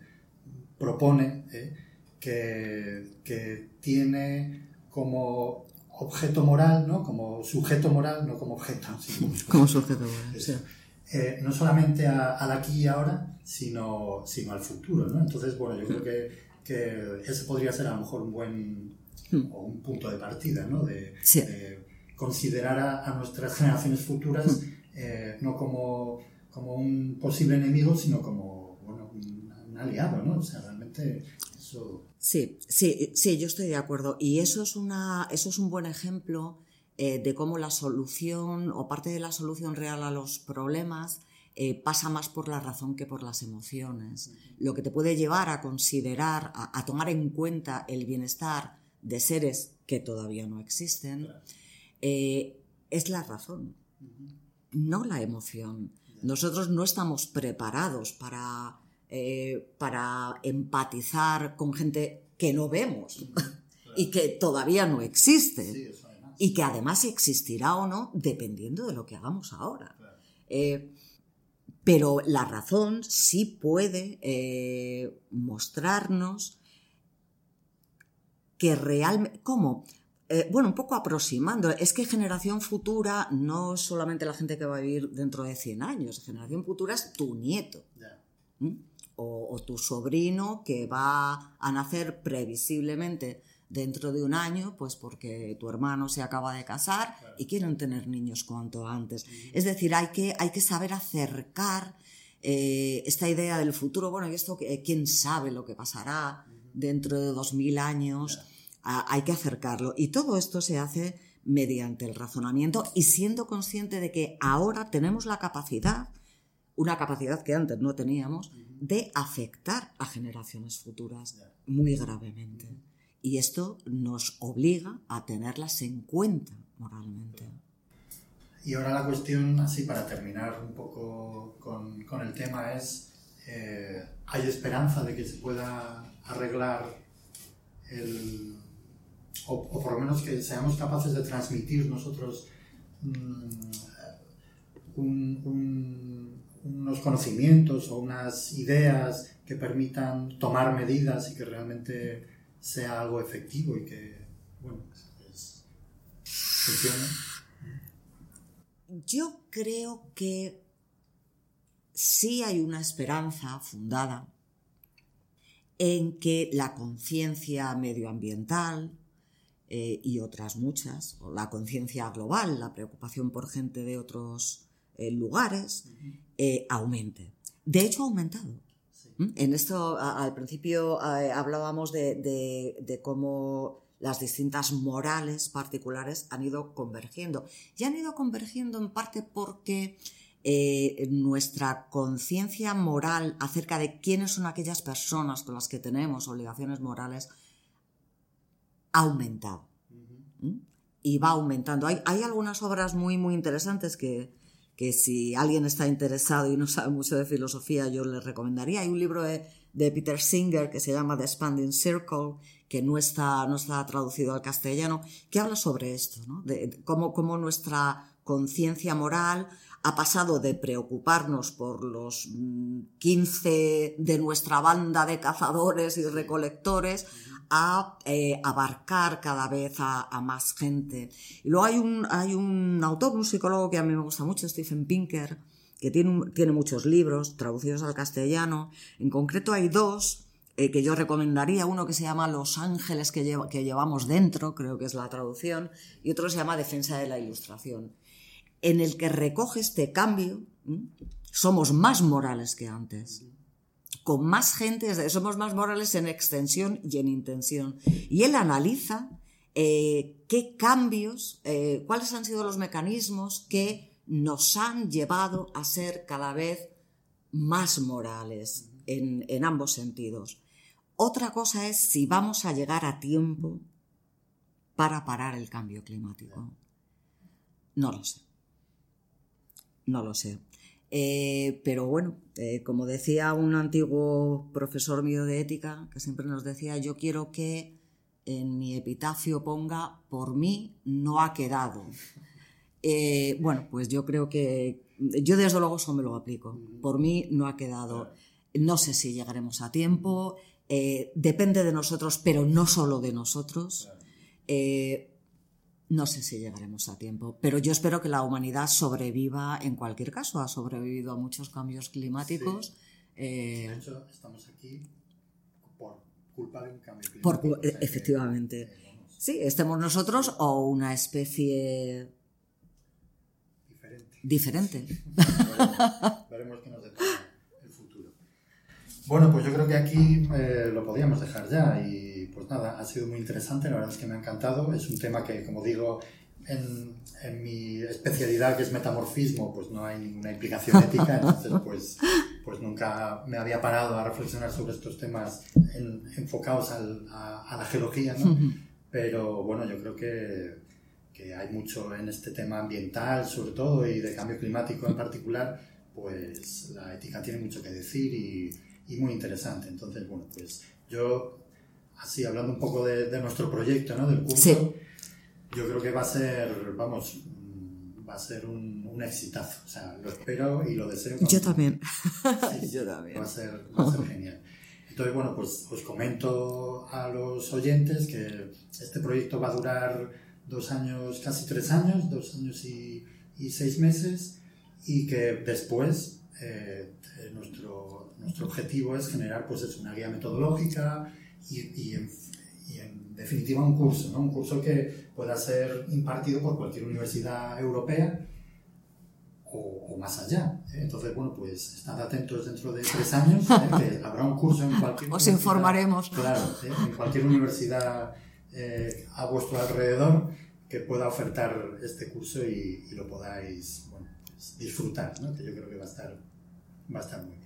propone, ¿eh? que, que tiene como objeto moral, ¿no? como sujeto moral, no como objeto. como sujeto moral. Eh, no solamente al aquí y ahora, sino, sino al futuro. ¿no? Entonces, bueno, yo creo que, que, ese podría ser a lo mejor un buen hmm. o un punto de partida, ¿no? de, considerar a, nuestras generaciones futuras hmm. Eh, no como, como un posible enemigo, sino como bueno, un, un aliado. ¿no? O sea, realmente eso Sí, sí, sí, yo estoy de acuerdo. Y eso es, una, eso es un buen ejemplo eh, de cómo la solución o parte de la solución real a los problemas eh, pasa más por la razón que por las emociones. Lo que te puede llevar a considerar, a, tomar en cuenta el bienestar de seres que todavía no existen, eh, es la razón, no la emoción. Nosotros no estamos preparados para eh, para empatizar con gente que no vemos. y que todavía no existe. y que además existirá o no dependiendo de lo que hagamos ahora. Eh, pero la razón sí puede eh, mostrarnos que realmente... ¿Cómo? Eh, bueno, un poco aproximando, es que generación futura no es solamente la gente que va a vivir dentro de 100 años, generación futura es tu nieto. O, tu sobrino que va a nacer previsiblemente dentro de un año, pues porque tu hermano se acaba de casar y quieren tener niños cuanto antes. Es decir, hay que, hay que saber acercar eh, esta idea del futuro, bueno, y esto, quién sabe lo que pasará dentro de dos mil años hay que acercarlo. Y todo esto se hace mediante el razonamiento y siendo consciente de que ahora tenemos la capacidad, una capacidad que antes no teníamos, de afectar a generaciones futuras muy gravemente. Y esto nos obliga a tenerlas en cuenta moralmente. Y ahora la cuestión, así para terminar un poco con, el tema, es, eh, ¿hay esperanza de que se pueda arreglar el, o, por lo menos que seamos capaces de transmitir nosotros mm, unos conocimientos o unas ideas que permitan tomar medidas y que realmente sea algo efectivo y que, bueno, pues, funcione. Yo creo que sí hay una esperanza fundada en que la conciencia medioambiental, eh, y otras muchas, la conciencia global, la preocupación por gente de otros eh, lugares, eh, aumente. De hecho, ha aumentado. ¿Mm? En esto, al principio hablábamos de, cómo las distintas morales particulares han ido convergiendo. Y han ido convergiendo en parte porque nuestra conciencia moral acerca de quiénes son aquellas personas con las que tenemos obligaciones morales ha aumentado. Y va aumentando. Hay, hay, algunas obras muy, muy interesantes que, que, si alguien está interesado y no sabe mucho de filosofía, yo le recomendaría. Hay un libro de, de, Peter Singer que se llama The Expanding Circle, que no está, no está traducido al castellano, que habla sobre esto, ¿no? de, cómo, cómo nuestra conciencia moral ha pasado de preocuparnos por los 15 mm, de nuestra banda de cazadores y recolectores a eh, abarcar cada vez a, más gente. Y luego hay un, hay un autor, un psicólogo que a mí me gusta mucho, Stephen Pinker, que tiene, tiene muchos libros traducidos al castellano. En concreto hay dos eh, que yo recomendaría. Uno que se llama Los ángeles que, que llevamos dentro, creo que es la traducción, y otro se llama Defensa de la Ilustración, en el que recoge este cambio. Somos más morales que antes con más gente, somos más morales en extensión y en intención. Y él analiza eh, qué cambios, eh, cuáles han sido los mecanismos que nos han llevado a ser cada vez más morales en, en ambos sentidos. Otra cosa es si vamos a llegar a tiempo para parar el cambio climático. No lo sé. No lo sé. Eh, pero bueno, eh, como decía un antiguo profesor mío de ética, que siempre nos decía, yo quiero que en mi epitafio ponga, por mí no ha quedado. Eh, bueno, pues yo creo que, yo desde luego eso me lo aplico, por mí no ha quedado. No sé si llegaremos a tiempo, depende de nosotros, pero no solo de nosotros. No sé si llegaremos a tiempo, pero yo espero que la humanidad sobreviva en cualquier caso. Ha sobrevivido a muchos cambios climáticos. Eh, de hecho, estamos aquí por culpa de un cambio climático. efectivamente. sí, estemos nosotros o una especie diferente. diferente. veremos, qué nos depara el futuro. Bueno, pues yo creo que aquí eh, lo podríamos dejar ya y pues nada, ha sido muy interesante, la verdad es que me ha encantado. Es un tema que, como digo, en, en, mi especialidad, que es metamorfismo, pues no hay ninguna implicación ética, entonces pues, pues nunca me había parado a reflexionar sobre estos temas enfocados al, a, la geología, ¿no? Pero bueno, yo creo que, que hay mucho en este tema ambiental, sobre todo, y de cambio climático en particular, pues la ética tiene mucho que decir y, y muy interesante. Entonces, bueno, pues yo así hablando un poco de, nuestro proyecto, ¿no? Del curso, yo creo que va a ser, vamos, va a ser un, un exitazo. O sea, lo espero y lo deseo. Yo también. yo también. Va a ser, va a ser genial. Entonces, bueno, pues os comento a los oyentes que este proyecto va a durar dos años, casi tres años, dos años y, y seis meses, y que después eh, nuestro, nuestro objetivo es generar pues, es una guía metodológica y, y, en, y, en, definitiva un curso, ¿no? un curso que pueda ser impartido por cualquier universidad europea o, más allá. ¿eh? Entonces, bueno, pues estad atentos dentro de tres años, ¿eh? que habrá un curso en cualquier Os informaremos. Claro, ¿eh? en cualquier universidad a vuestro alrededor que pueda ofertar este curso y, lo podáis bueno, pues disfrutar, ¿no? que yo creo que va a, estar, va a estar muy bien.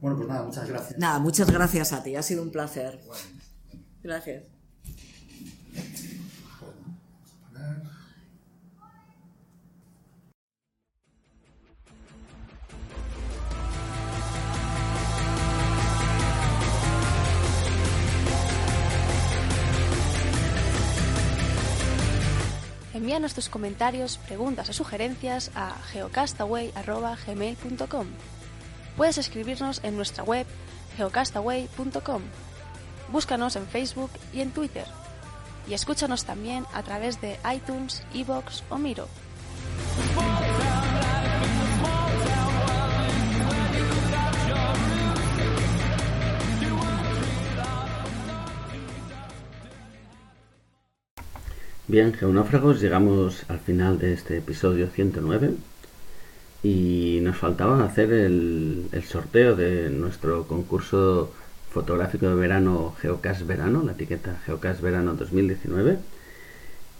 Bueno, pues nada, muchas gracias. Nada, muchas gracias a ti, ha sido un placer. Gracias. Envíanos tus comentarios, preguntas o sugerencias a geocastaway.gmail.com. Puedes escribirnos en nuestra web geocastaway.com. Búscanos en Facebook y en Twitter. Y escúchanos también a través de iTunes, Evox o Miro. Bien, geonáufragos, llegamos al final de este episodio 109 y nos faltaba hacer el, sorteo de nuestro concurso fotográfico de verano Geocast Verano, la etiqueta Geocast Verano 2019.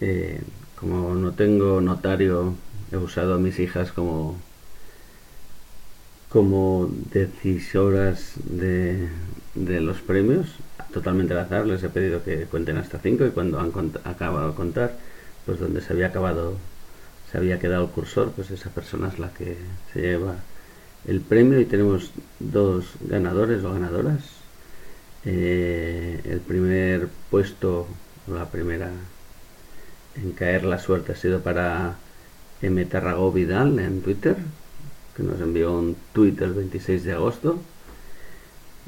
Eh, como no tengo notario, he usado a mis hijas como, como decisoras de, de los premios totalmente al azar, les he pedido que cuenten hasta 5 y cuando han acabado de contar, pues donde se había acabado, se había quedado el cursor, pues esa persona es la que se lleva el premio y tenemos dos ganadores o ganadoras. Eh, el primer puesto, la primera en caer la suerte ha sido para M. Tarragó Vidal en Twitter, que nos envió un tweet el 26 de agosto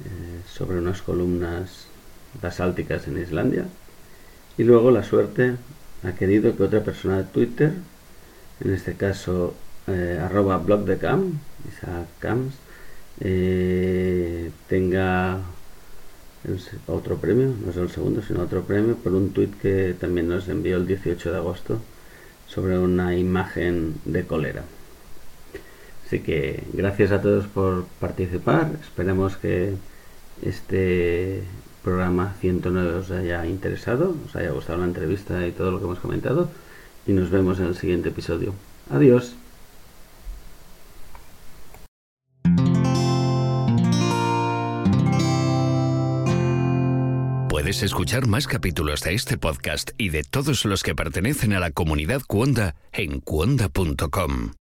eh, sobre unas columnas basálticas en Islandia. Y luego la suerte ha querido que otra persona de Twitter, en este caso eh, arroba blog de Cam, eh, tenga otro premio, no es el segundo, sino otro premio por un tweet que también nos envió el 18 de agosto sobre una imagen de cólera. Así que gracias a todos por participar. Esperemos que este programa 109 os haya interesado, os haya gustado la entrevista y todo lo que hemos comentado. Y nos vemos en el siguiente episodio. Adiós. Puedes escuchar más capítulos de este podcast y de todos los que pertenecen a la comunidad Cuonda en cuonda.com.